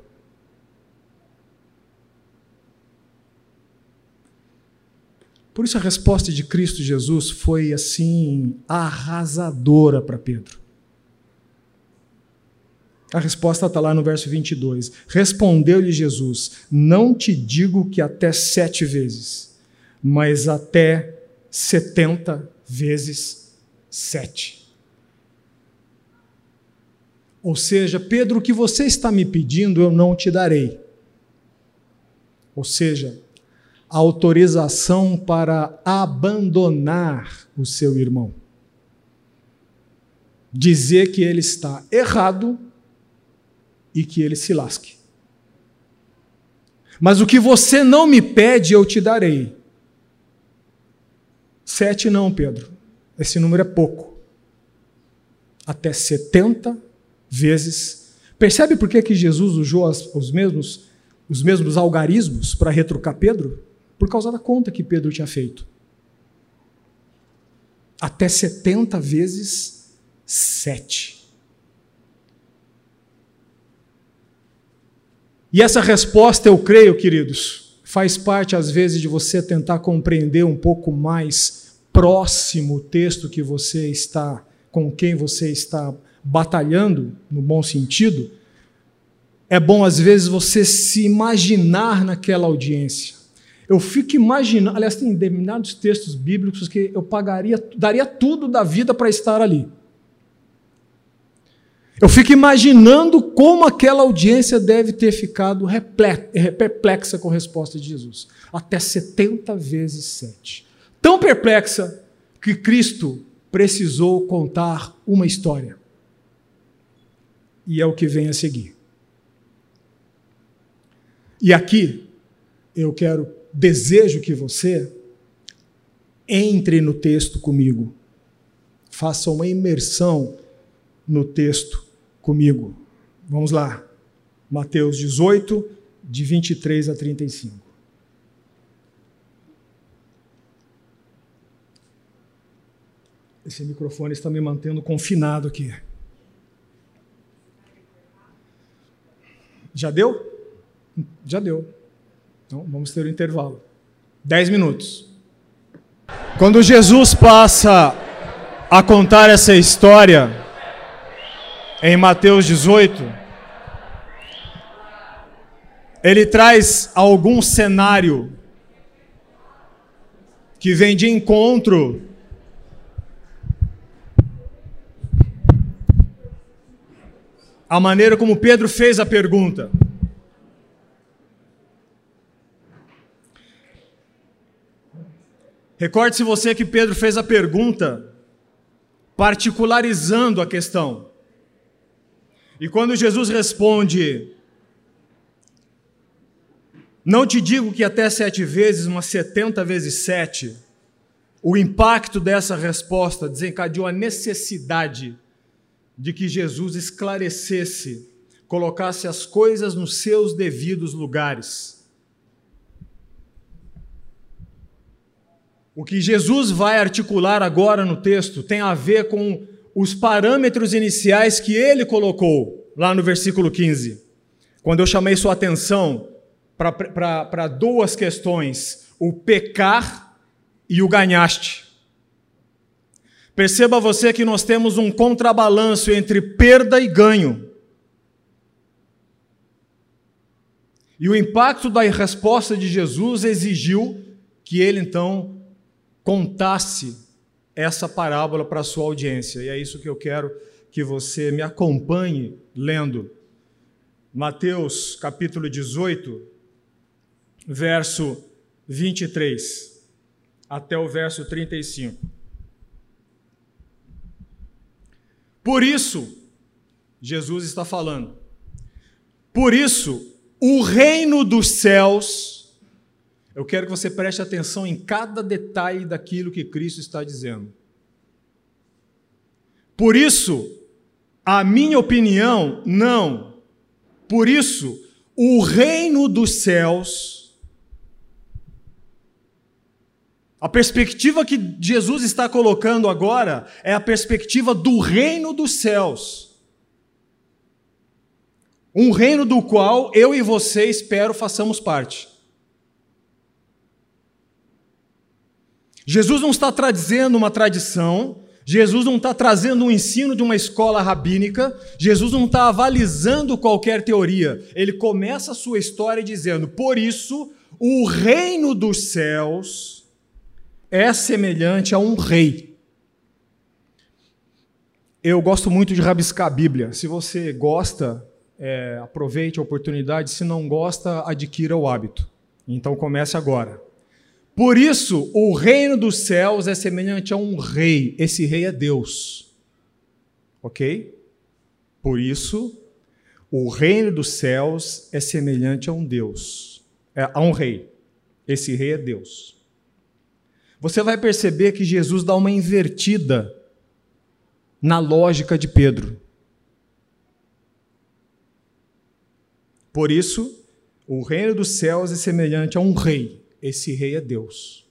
Por isso a resposta de Cristo Jesus foi assim arrasadora para Pedro. A resposta está lá no verso 22. Respondeu-lhe Jesus: Não te digo que até sete vezes, mas até setenta vezes sete. Ou seja, Pedro, o que você está me pedindo eu não te darei. Ou seja, autorização para abandonar o seu irmão. Dizer que ele está errado e que ele se lasque. Mas o que você não me pede, eu te darei. Sete não, Pedro. Esse número é pouco. até 70 vezes. Percebe por que, que Jesus usou os, mesmos, os mesmos algarismos para retrucar Pedro? Por causa da conta que Pedro tinha feito. Até 70 vezes 7. E essa resposta, eu creio, queridos, faz parte às vezes de você tentar compreender um pouco mais próximo o texto que você está, com quem você está batalhando, no bom sentido. É bom às vezes você se imaginar naquela audiência. Eu fico imaginando, aliás, tem determinados textos bíblicos que eu pagaria, daria tudo da vida para estar ali. Eu fico imaginando como aquela audiência deve ter ficado perplexa com a resposta de Jesus. Até 70 vezes 7. Tão perplexa que Cristo precisou contar uma história. E é o que vem a seguir. E aqui eu quero, desejo que você entre no texto comigo. Faça uma imersão no texto comigo. Vamos lá. Mateus 18, de 23 a 35. Esse microfone está me mantendo confinado aqui. Já deu? Já deu. Então vamos ter um intervalo. Dez minutos. Quando Jesus passa a contar essa história, em Mateus 18, ele traz algum cenário que vem de encontro à maneira como Pedro fez a pergunta. Recorde-se você que Pedro fez a pergunta particularizando a questão. E quando Jesus responde, não te digo que até sete vezes, mas setenta vezes sete, o impacto dessa resposta desencadeou a necessidade de que Jesus esclarecesse, colocasse as coisas nos seus devidos lugares. O que Jesus vai articular agora no texto tem a ver com os parâmetros iniciais que ele colocou lá no versículo 15. Quando eu chamei sua atenção para duas questões: o pecar e o ganhaste. Perceba você que nós temos um contrabalanço entre perda e ganho. E o impacto da resposta de Jesus exigiu que ele então contasse essa parábola para a sua audiência. E é isso que eu quero que você me acompanhe lendo. Mateus capítulo 18, verso 23 até o verso 35. Por isso, Jesus está falando, por isso, o reino dos céus eu quero que você preste atenção em cada detalhe daquilo que Cristo está dizendo. Por isso, a minha opinião, não. Por isso, o reino dos céus, a perspectiva que Jesus está colocando agora é a perspectiva do reino dos céus. Um reino do qual eu e você espero façamos parte. Jesus não está trazendo uma tradição, Jesus não está trazendo um ensino de uma escola rabínica, Jesus não está avalizando qualquer teoria. Ele começa a sua história dizendo: Por isso, o reino dos céus é semelhante a um rei. Eu gosto muito de rabiscar a Bíblia. Se você gosta, é, aproveite a oportunidade. Se não gosta, adquira o hábito. Então comece agora. Por isso, o reino dos céus é semelhante a um rei. Esse rei é Deus. Ok? Por isso, o reino dos céus é semelhante a um Deus, é, a um rei. Esse rei é Deus. Você vai perceber que Jesus dá uma invertida na lógica de Pedro. Por isso, o reino dos céus é semelhante a um rei. Esse rei é Deus.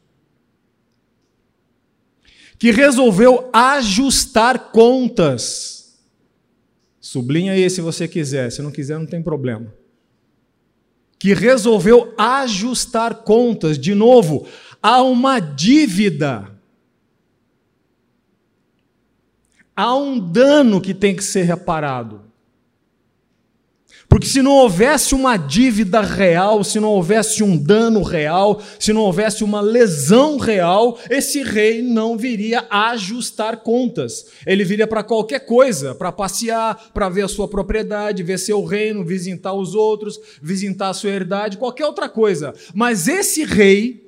Que resolveu ajustar contas. Sublinha aí se você quiser, se não quiser, não tem problema. Que resolveu ajustar contas. De novo, há uma dívida. Há um dano que tem que ser reparado. Porque se não houvesse uma dívida real, se não houvesse um dano real, se não houvesse uma lesão real, esse rei não viria ajustar contas. Ele viria para qualquer coisa, para passear, para ver a sua propriedade, ver seu reino, visitar os outros, visitar a sua herdade, qualquer outra coisa. Mas esse rei,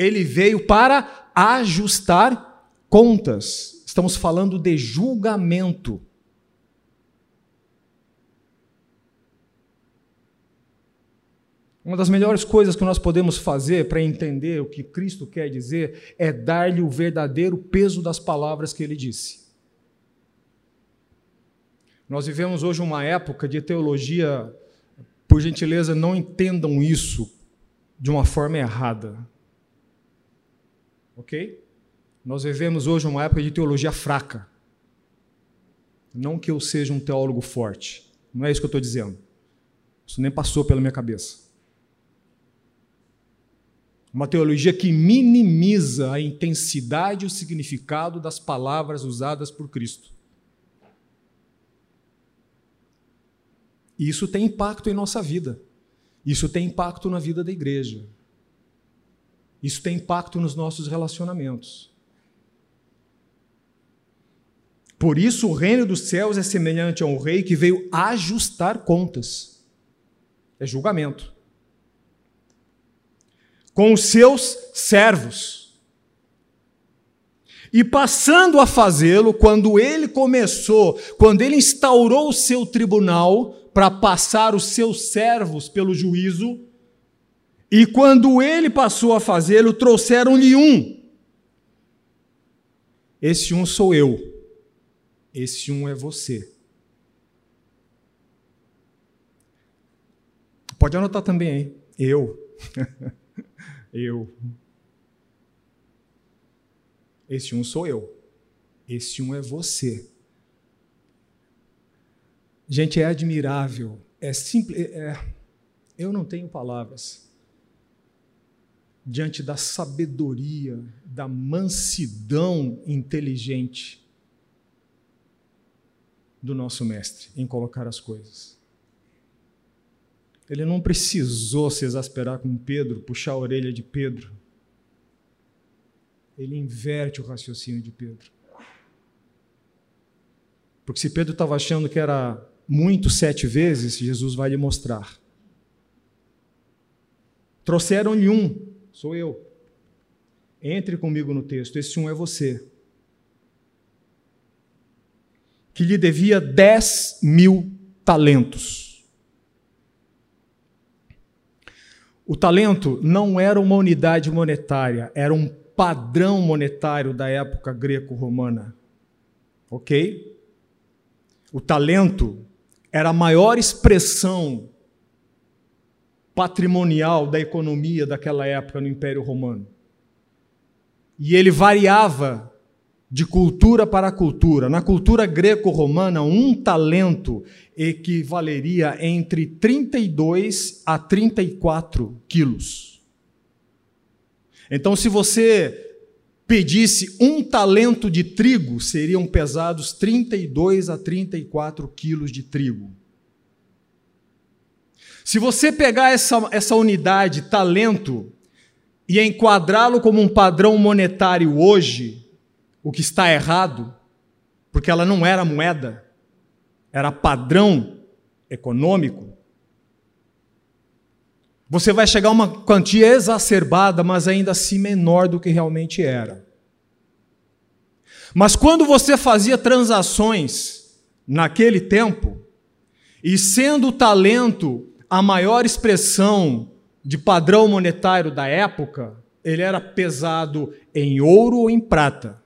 ele veio para ajustar contas. Estamos falando de julgamento. Uma das melhores coisas que nós podemos fazer para entender o que Cristo quer dizer é dar-lhe o verdadeiro peso das palavras que ele disse. Nós vivemos hoje uma época de teologia, por gentileza, não entendam isso de uma forma errada. Ok? Nós vivemos hoje uma época de teologia fraca. Não que eu seja um teólogo forte. Não é isso que eu estou dizendo. Isso nem passou pela minha cabeça. Uma teologia que minimiza a intensidade e o significado das palavras usadas por Cristo. Isso tem impacto em nossa vida. Isso tem impacto na vida da igreja. Isso tem impacto nos nossos relacionamentos. Por isso, o reino dos céus é semelhante a um rei que veio ajustar contas. É julgamento com os seus servos. E passando a fazê-lo, quando ele começou, quando ele instaurou o seu tribunal para passar os seus servos pelo juízo, e quando ele passou a fazê-lo, trouxeram-lhe um. Esse um sou eu. Esse um é você. Pode anotar também aí. Eu. eu. Esse um sou eu. Esse um é você. Gente, é admirável. É simples. É, é, eu não tenho palavras diante da sabedoria, da mansidão inteligente do nosso mestre em colocar as coisas. Ele não precisou se exasperar com Pedro, puxar a orelha de Pedro. Ele inverte o raciocínio de Pedro. Porque se Pedro estava achando que era muito sete vezes, Jesus vai lhe mostrar. Trouxeram-lhe um, sou eu. Entre comigo no texto, esse um é você. Que lhe devia dez mil talentos. O talento não era uma unidade monetária, era um padrão monetário da época greco-romana. Ok? O talento era a maior expressão patrimonial da economia daquela época no Império Romano. E ele variava de cultura para cultura. Na cultura greco-romana, um talento equivaleria entre 32 a 34 quilos. Então, se você pedisse um talento de trigo, seriam pesados 32 a 34 quilos de trigo. Se você pegar essa, essa unidade, talento, e enquadrá-lo como um padrão monetário hoje, o que está errado, porque ela não era moeda, era padrão econômico, você vai chegar a uma quantia exacerbada, mas ainda assim menor do que realmente era. Mas quando você fazia transações naquele tempo, e sendo o talento a maior expressão de padrão monetário da época, ele era pesado em ouro ou em prata.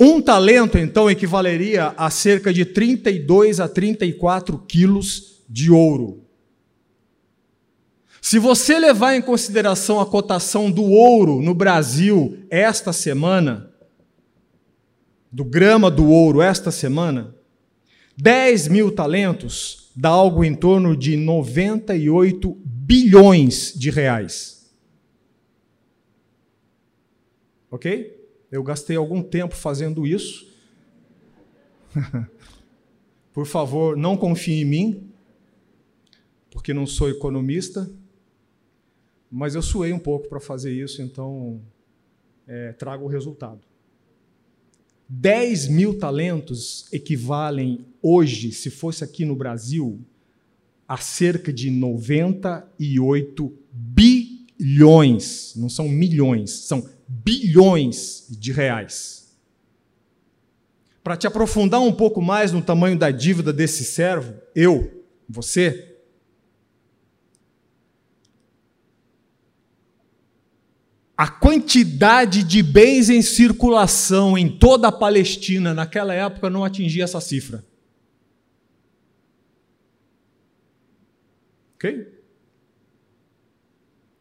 Um talento, então, equivaleria a cerca de 32 a 34 quilos de ouro. Se você levar em consideração a cotação do ouro no Brasil esta semana, do grama do ouro esta semana, 10 mil talentos dá algo em torno de 98 bilhões de reais. Ok? Eu gastei algum tempo fazendo isso. Por favor, não confie em mim, porque não sou economista. Mas eu suei um pouco para fazer isso, então é, trago o resultado. 10 mil talentos equivalem hoje, se fosse aqui no Brasil, a cerca de 98 bilhões. Não são milhões, são bilhões de reais. Para te aprofundar um pouco mais no tamanho da dívida desse servo, eu, você, a quantidade de bens em circulação em toda a Palestina naquela época não atingia essa cifra. Ok?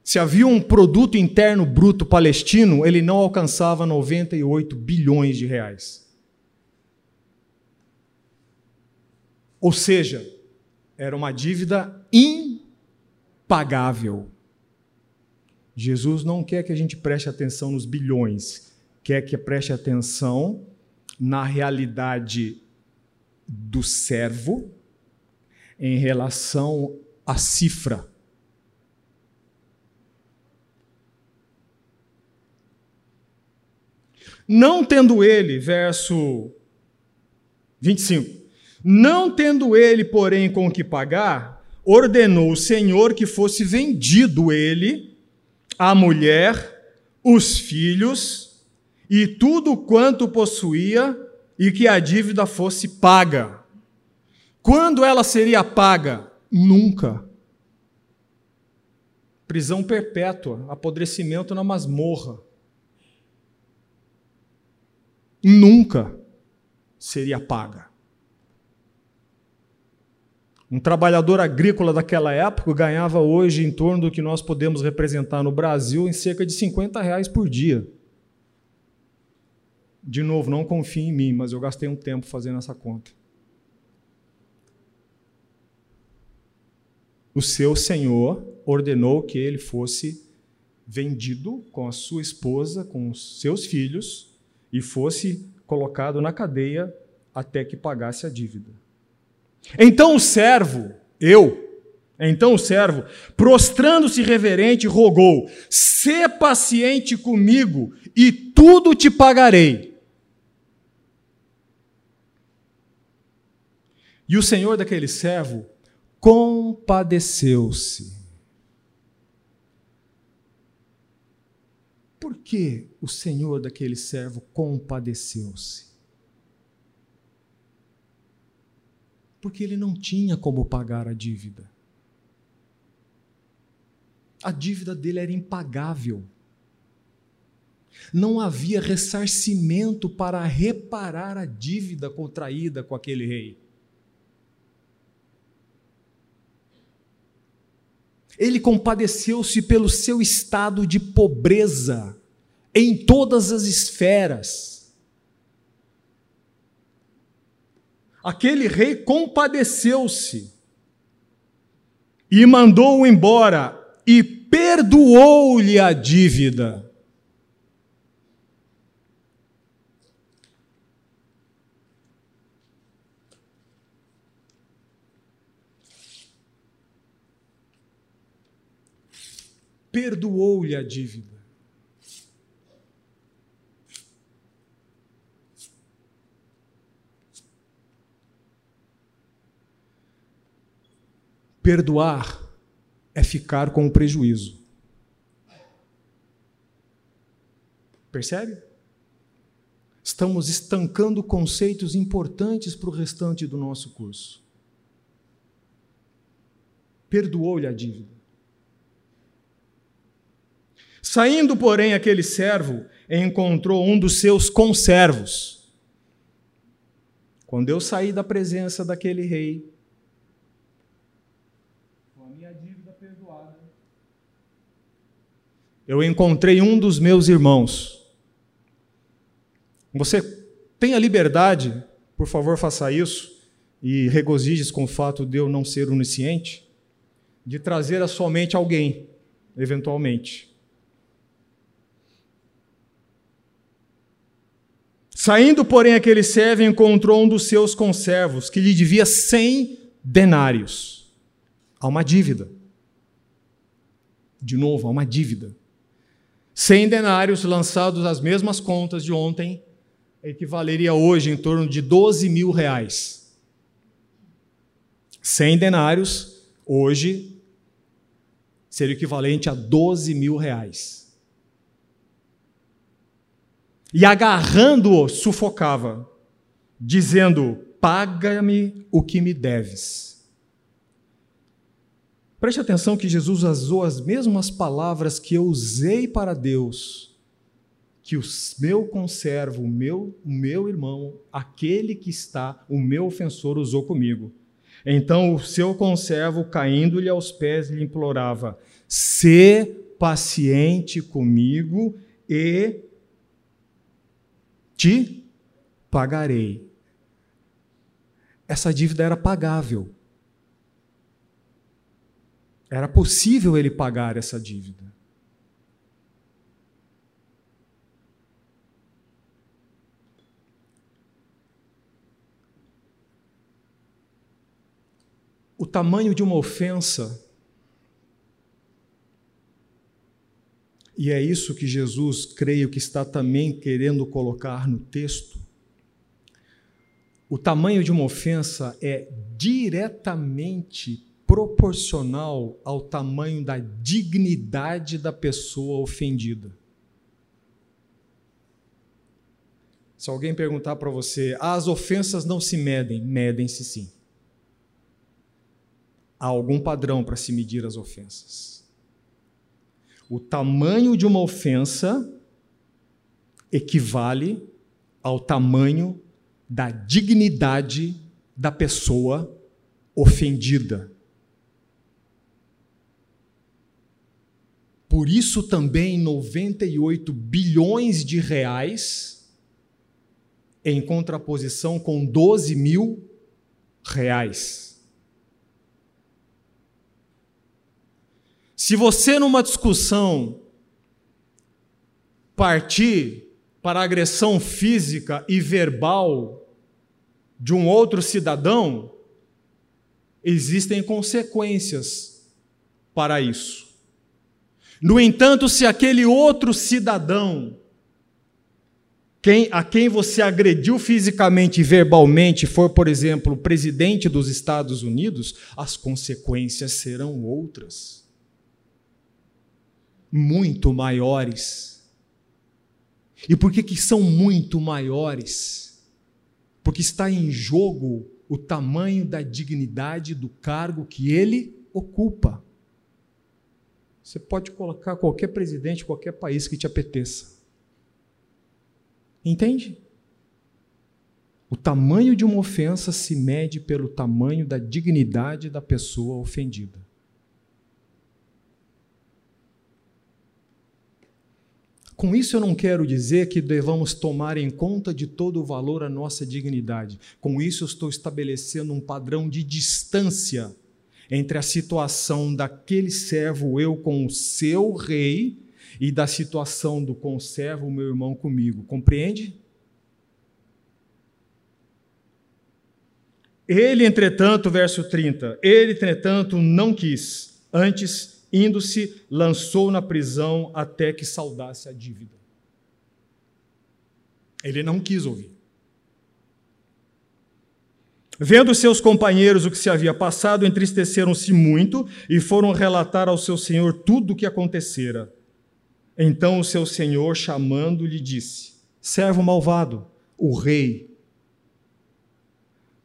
Se havia um produto interno bruto palestino, ele não alcançava 98 bilhões de reais. Ou seja, era uma dívida impagável. Jesus não quer que a gente preste atenção nos bilhões, quer que preste atenção na realidade do servo em relação à cifra. Não tendo ele, verso 25, não tendo ele, porém, com o que pagar, ordenou o Senhor que fosse vendido ele a mulher, os filhos e tudo quanto possuía e que a dívida fosse paga. Quando ela seria paga? Nunca. Prisão perpétua, apodrecimento na masmorra. Nunca seria paga. Um trabalhador agrícola daquela época ganhava hoje em torno do que nós podemos representar no Brasil em cerca de 50 reais por dia. De novo, não confie em mim, mas eu gastei um tempo fazendo essa conta. O seu senhor ordenou que ele fosse vendido com a sua esposa, com os seus filhos, e fosse colocado na cadeia até que pagasse a dívida. Então o servo, eu, então o servo, prostrando-se reverente, rogou: Sê paciente comigo e tudo te pagarei. E o senhor daquele servo compadeceu-se. Por que o senhor daquele servo compadeceu-se? Porque ele não tinha como pagar a dívida. A dívida dele era impagável. Não havia ressarcimento para reparar a dívida contraída com aquele rei. Ele compadeceu-se pelo seu estado de pobreza em todas as esferas. Aquele rei compadeceu-se e mandou-o embora e perdoou-lhe a dívida. Perdoou-lhe a dívida. Perdoar é ficar com o prejuízo. Percebe? Estamos estancando conceitos importantes para o restante do nosso curso. Perdoou-lhe a dívida. Saindo, porém, aquele servo encontrou um dos seus conservos quando eu saí da presença daquele rei, com a minha dívida perdoada, eu encontrei um dos meus irmãos. Você tem a liberdade, por favor, faça isso, e regozijes com o fato de eu não ser onisciente, de trazer a sua mente alguém, eventualmente. Saindo, porém, aquele servo encontrou um dos seus conservos, que lhe devia cem denários. Há uma dívida. De novo, há uma dívida. Cem denários lançados às mesmas contas de ontem, equivaleria hoje em torno de 12 mil reais. Cem denários, hoje, seria equivalente a 12 mil reais e agarrando-o, sufocava, dizendo: Paga-me o que me deves. Preste atenção que Jesus usou as mesmas palavras que eu usei para Deus, que o meu conservo, o meu, o meu irmão, aquele que está, o meu ofensor, usou comigo. Então o seu conservo, caindo-lhe aos pés, lhe implorava: Sê paciente comigo e te pagarei. Essa dívida era pagável. Era possível ele pagar essa dívida. O tamanho de uma ofensa E é isso que Jesus, creio que está também querendo colocar no texto. O tamanho de uma ofensa é diretamente proporcional ao tamanho da dignidade da pessoa ofendida. Se alguém perguntar para você, ah, as ofensas não se medem, medem-se sim. Há algum padrão para se medir as ofensas. O tamanho de uma ofensa equivale ao tamanho da dignidade da pessoa ofendida. Por isso também 98 bilhões de reais em contraposição com 12 mil reais. Se você, numa discussão, partir para agressão física e verbal de um outro cidadão, existem consequências para isso. No entanto, se aquele outro cidadão quem, a quem você agrediu fisicamente e verbalmente for, por exemplo, o presidente dos Estados Unidos, as consequências serão outras muito maiores. E por que, que são muito maiores? Porque está em jogo o tamanho da dignidade do cargo que ele ocupa. Você pode colocar qualquer presidente, qualquer país que te apeteça. Entende? O tamanho de uma ofensa se mede pelo tamanho da dignidade da pessoa ofendida. Com isso, eu não quero dizer que devamos tomar em conta de todo o valor a nossa dignidade. Com isso, eu estou estabelecendo um padrão de distância entre a situação daquele servo eu com o seu rei e da situação do conservo meu irmão comigo. Compreende? Ele, entretanto, verso 30, ele, entretanto, não quis, antes Indo-se, lançou na prisão até que saudasse a dívida. Ele não quis ouvir. Vendo seus companheiros o que se havia passado, entristeceram-se muito e foram relatar ao seu senhor tudo o que acontecera. Então o seu senhor, chamando-lhe, disse: Servo malvado, o rei,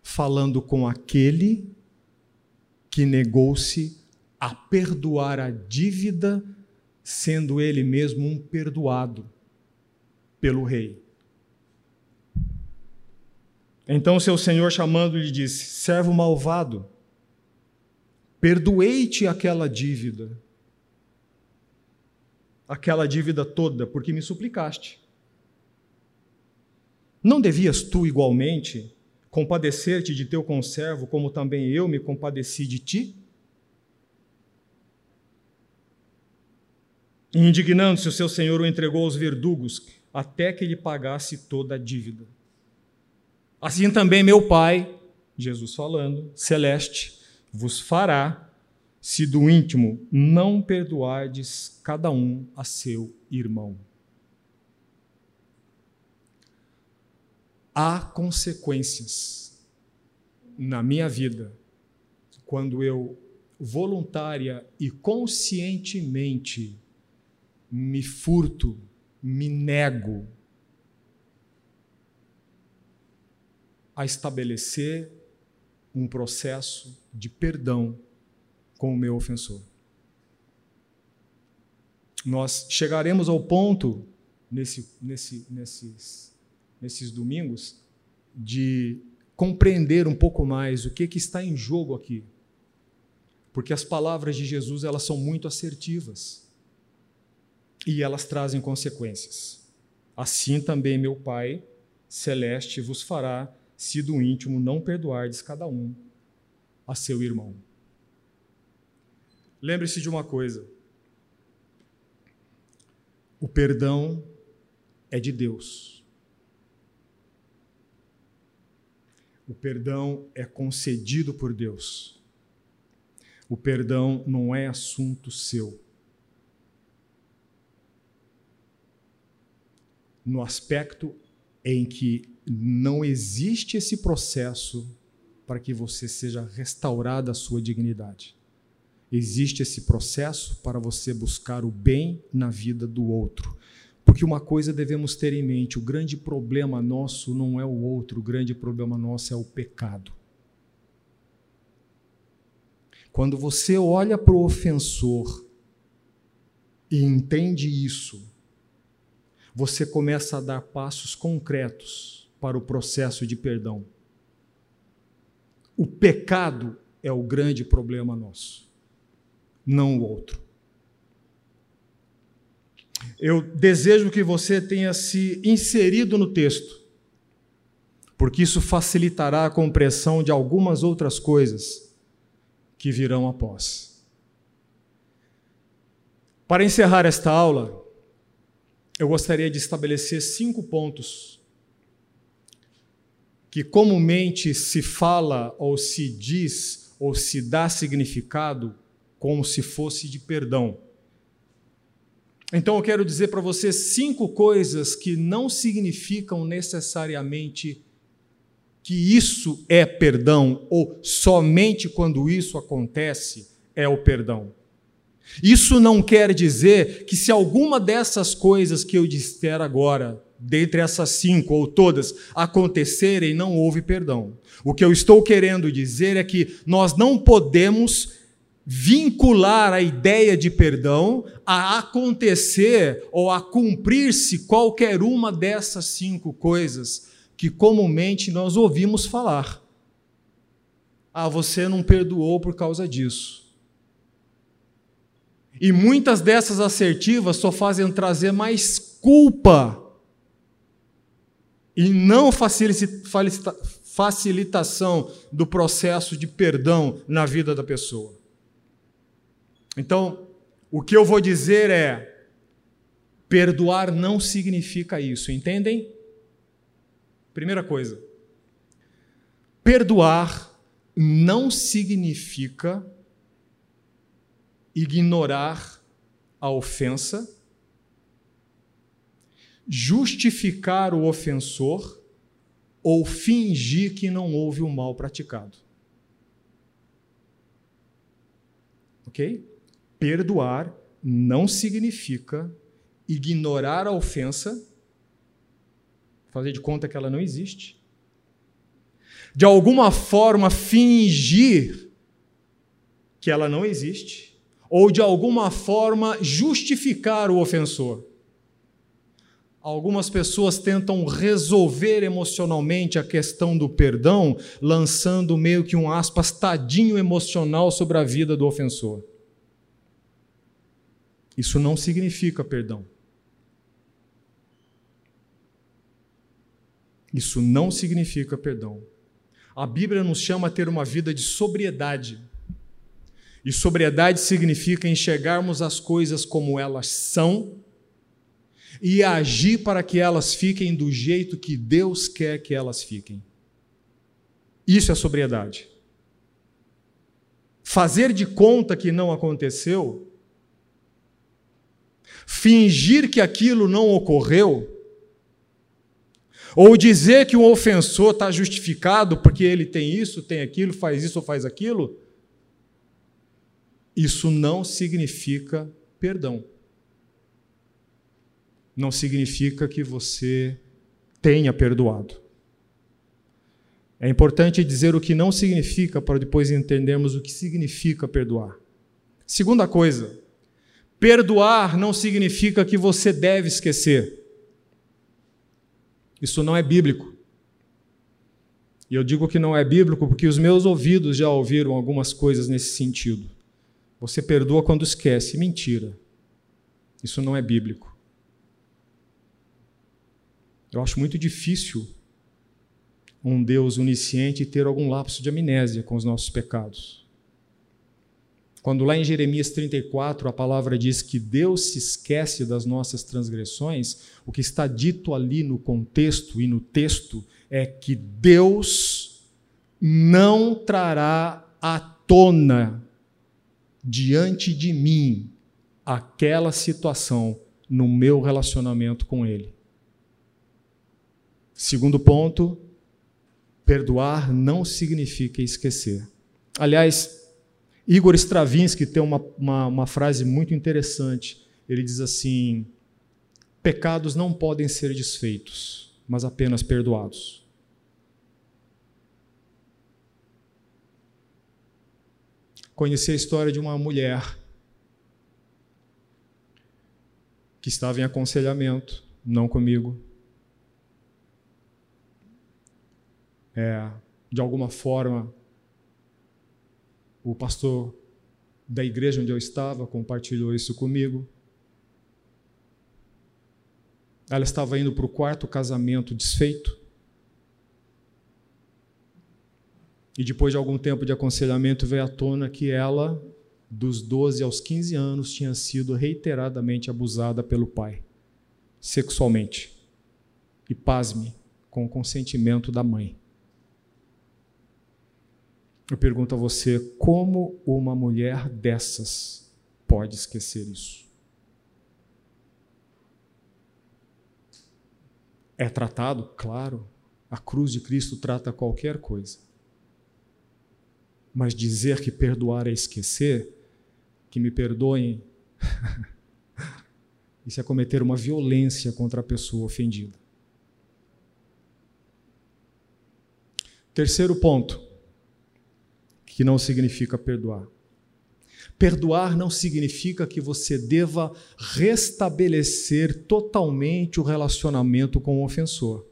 falando com aquele que negou-se a perdoar a dívida, sendo ele mesmo um perdoado pelo rei. Então seu senhor, chamando-lhe, disse: Servo malvado, perdoei-te aquela dívida, aquela dívida toda, porque me suplicaste. Não devias tu igualmente compadecer-te de teu conservo, como também eu me compadeci de ti? Indignando-se, o seu senhor o entregou aos verdugos, até que lhe pagasse toda a dívida. Assim também meu Pai, Jesus falando, celeste, vos fará, se do íntimo não perdoardes cada um a seu irmão. Há consequências na minha vida quando eu voluntária e conscientemente me furto, me nego a estabelecer um processo de perdão com o meu ofensor. Nós chegaremos ao ponto, nesse, nesse, nesses, nesses domingos, de compreender um pouco mais o que, que está em jogo aqui. Porque as palavras de Jesus elas são muito assertivas e elas trazem consequências. Assim também meu Pai celeste vos fará se do íntimo não perdoardes cada um a seu irmão. Lembre-se de uma coisa: o perdão é de Deus. O perdão é concedido por Deus. O perdão não é assunto seu. No aspecto em que não existe esse processo para que você seja restaurada a sua dignidade. Existe esse processo para você buscar o bem na vida do outro. Porque uma coisa devemos ter em mente: o grande problema nosso não é o outro, o grande problema nosso é o pecado. Quando você olha para o ofensor e entende isso, você começa a dar passos concretos para o processo de perdão. O pecado é o grande problema nosso, não o outro. Eu desejo que você tenha se inserido no texto, porque isso facilitará a compreensão de algumas outras coisas que virão após. Para encerrar esta aula, eu gostaria de estabelecer cinco pontos que comumente se fala ou se diz ou se dá significado como se fosse de perdão. Então eu quero dizer para você cinco coisas que não significam necessariamente que isso é perdão ou somente quando isso acontece é o perdão. Isso não quer dizer que se alguma dessas coisas que eu disser agora dentre essas cinco ou todas acontecerem, não houve perdão. O que eu estou querendo dizer é que nós não podemos vincular a ideia de perdão a acontecer ou a cumprir-se qualquer uma dessas cinco coisas que comumente nós ouvimos falar. Ah, você não perdoou por causa disso. E muitas dessas assertivas só fazem trazer mais culpa e não facilitação do processo de perdão na vida da pessoa. Então, o que eu vou dizer é: perdoar não significa isso, entendem? Primeira coisa, perdoar não significa ignorar a ofensa justificar o ofensor ou fingir que não houve o mal praticado. Ok? Perdoar não significa ignorar a ofensa, fazer de conta que ela não existe, de alguma forma fingir que ela não existe, ou de alguma forma justificar o ofensor. Algumas pessoas tentam resolver emocionalmente a questão do perdão, lançando meio que um aspas tadinho emocional sobre a vida do ofensor. Isso não significa perdão. Isso não significa perdão. A Bíblia nos chama a ter uma vida de sobriedade. E sobriedade significa enxergarmos as coisas como elas são e agir para que elas fiquem do jeito que Deus quer que elas fiquem. Isso é sobriedade. Fazer de conta que não aconteceu, fingir que aquilo não ocorreu, ou dizer que um ofensor está justificado porque ele tem isso, tem aquilo, faz isso ou faz aquilo, isso não significa perdão não significa que você tenha perdoado. É importante dizer o que não significa para depois entendermos o que significa perdoar. Segunda coisa, perdoar não significa que você deve esquecer. Isso não é bíblico. E eu digo que não é bíblico porque os meus ouvidos já ouviram algumas coisas nesse sentido. Você perdoa quando esquece. Mentira. Isso não é bíblico. Eu acho muito difícil um Deus onisciente ter algum lapso de amnésia com os nossos pecados. Quando lá em Jeremias 34 a palavra diz que Deus se esquece das nossas transgressões, o que está dito ali no contexto e no texto é que Deus não trará à tona diante de mim aquela situação no meu relacionamento com Ele. Segundo ponto, perdoar não significa esquecer. Aliás, Igor Stravinsky tem uma, uma, uma frase muito interessante. Ele diz assim: pecados não podem ser desfeitos, mas apenas perdoados. Conheci a história de uma mulher que estava em aconselhamento, não comigo, é, de alguma forma, o pastor da igreja onde eu estava compartilhou isso comigo. Ela estava indo para o quarto casamento desfeito. E depois de algum tempo de aconselhamento veio à tona que ela, dos 12 aos 15 anos, tinha sido reiteradamente abusada pelo pai, sexualmente. E pasme, com o consentimento da mãe. Eu pergunto a você: como uma mulher dessas pode esquecer isso? É tratado? Claro. A cruz de Cristo trata qualquer coisa. Mas dizer que perdoar é esquecer, que me perdoem, isso é cometer uma violência contra a pessoa ofendida. Terceiro ponto que não significa perdoar. Perdoar não significa que você deva restabelecer totalmente o relacionamento com o ofensor.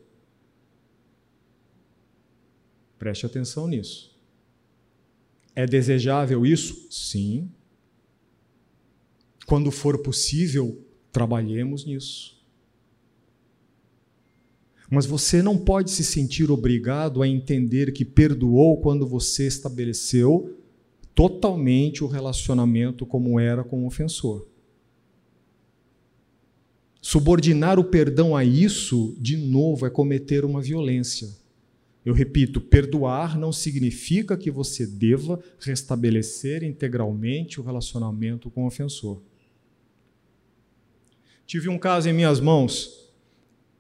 Preste atenção nisso. É desejável isso? Sim. Quando for possível, trabalhemos nisso. Mas você não pode se sentir obrigado a entender que perdoou quando você estabeleceu totalmente o relacionamento como era com o ofensor. Subordinar o perdão a isso, de novo, é cometer uma violência. Eu repito, perdoar não significa que você deva restabelecer integralmente o relacionamento com o ofensor. Tive um caso em minhas mãos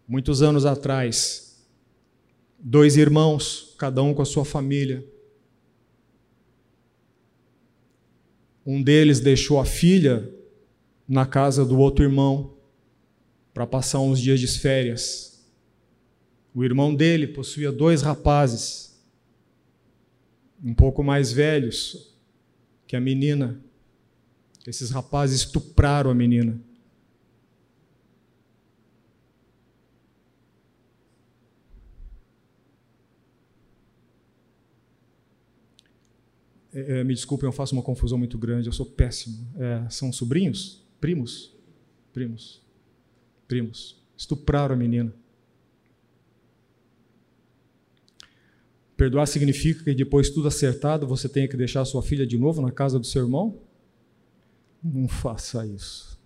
muitos anos atrás. Dois irmãos, cada um com a sua família. Um deles deixou a filha na casa do outro irmão para passar uns dias de férias. O irmão dele possuía dois rapazes, um pouco mais velhos que a menina. Esses rapazes estupraram a menina. É, é, me desculpem, eu faço uma confusão muito grande, eu sou péssimo. É, são sobrinhos? Primos? Primos. Primos. Estupraram a menina. Perdoar significa que depois tudo acertado você tenha que deixar sua filha de novo na casa do seu irmão? Não faça isso.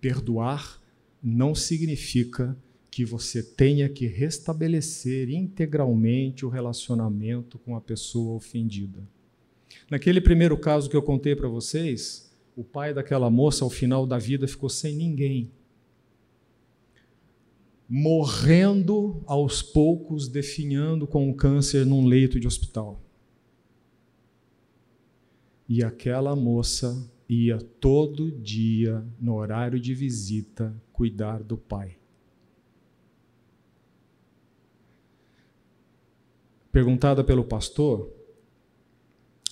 Perdoar não significa que você tenha que restabelecer integralmente o relacionamento com a pessoa ofendida. Naquele primeiro caso que eu contei para vocês, o pai daquela moça, ao final da vida, ficou sem ninguém. Morrendo aos poucos, definhando com um câncer num leito de hospital. E aquela moça ia todo dia, no horário de visita, cuidar do pai. Perguntada pelo pastor,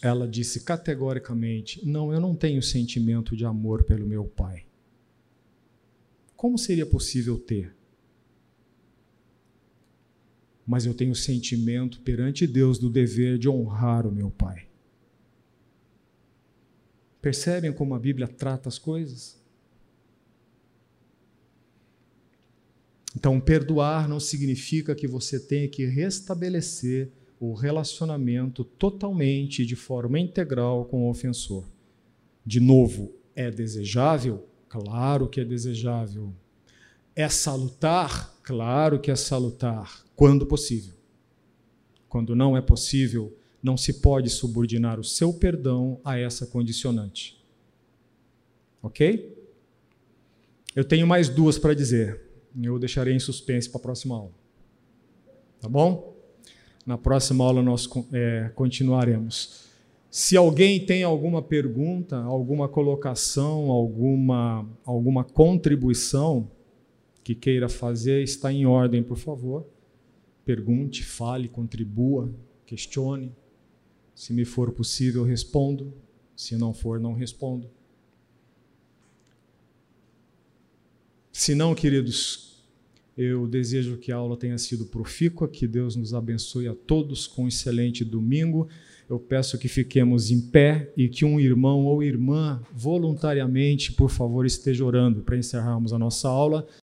ela disse categoricamente: Não, eu não tenho sentimento de amor pelo meu pai. Como seria possível ter? Mas eu tenho sentimento perante Deus do dever de honrar o meu pai. Percebem como a Bíblia trata as coisas? Então, perdoar não significa que você tenha que restabelecer o relacionamento totalmente, de forma integral com o ofensor. De novo, é desejável? Claro que é desejável. É salutar? Claro que é salutar, quando possível. Quando não é possível, não se pode subordinar o seu perdão a essa condicionante. Ok? Eu tenho mais duas para dizer eu deixarei em suspense para a próxima aula. Tá bom? Na próxima aula nós é, continuaremos. Se alguém tem alguma pergunta, alguma colocação, alguma, alguma contribuição que queira fazer, está em ordem, por favor. Pergunte, fale, contribua, questione. Se me for possível, respondo. Se não for, não respondo. Se não, queridos, eu desejo que a aula tenha sido profícua, que Deus nos abençoe a todos com um excelente domingo. Eu peço que fiquemos em pé e que um irmão ou irmã voluntariamente, por favor, esteja orando para encerrarmos a nossa aula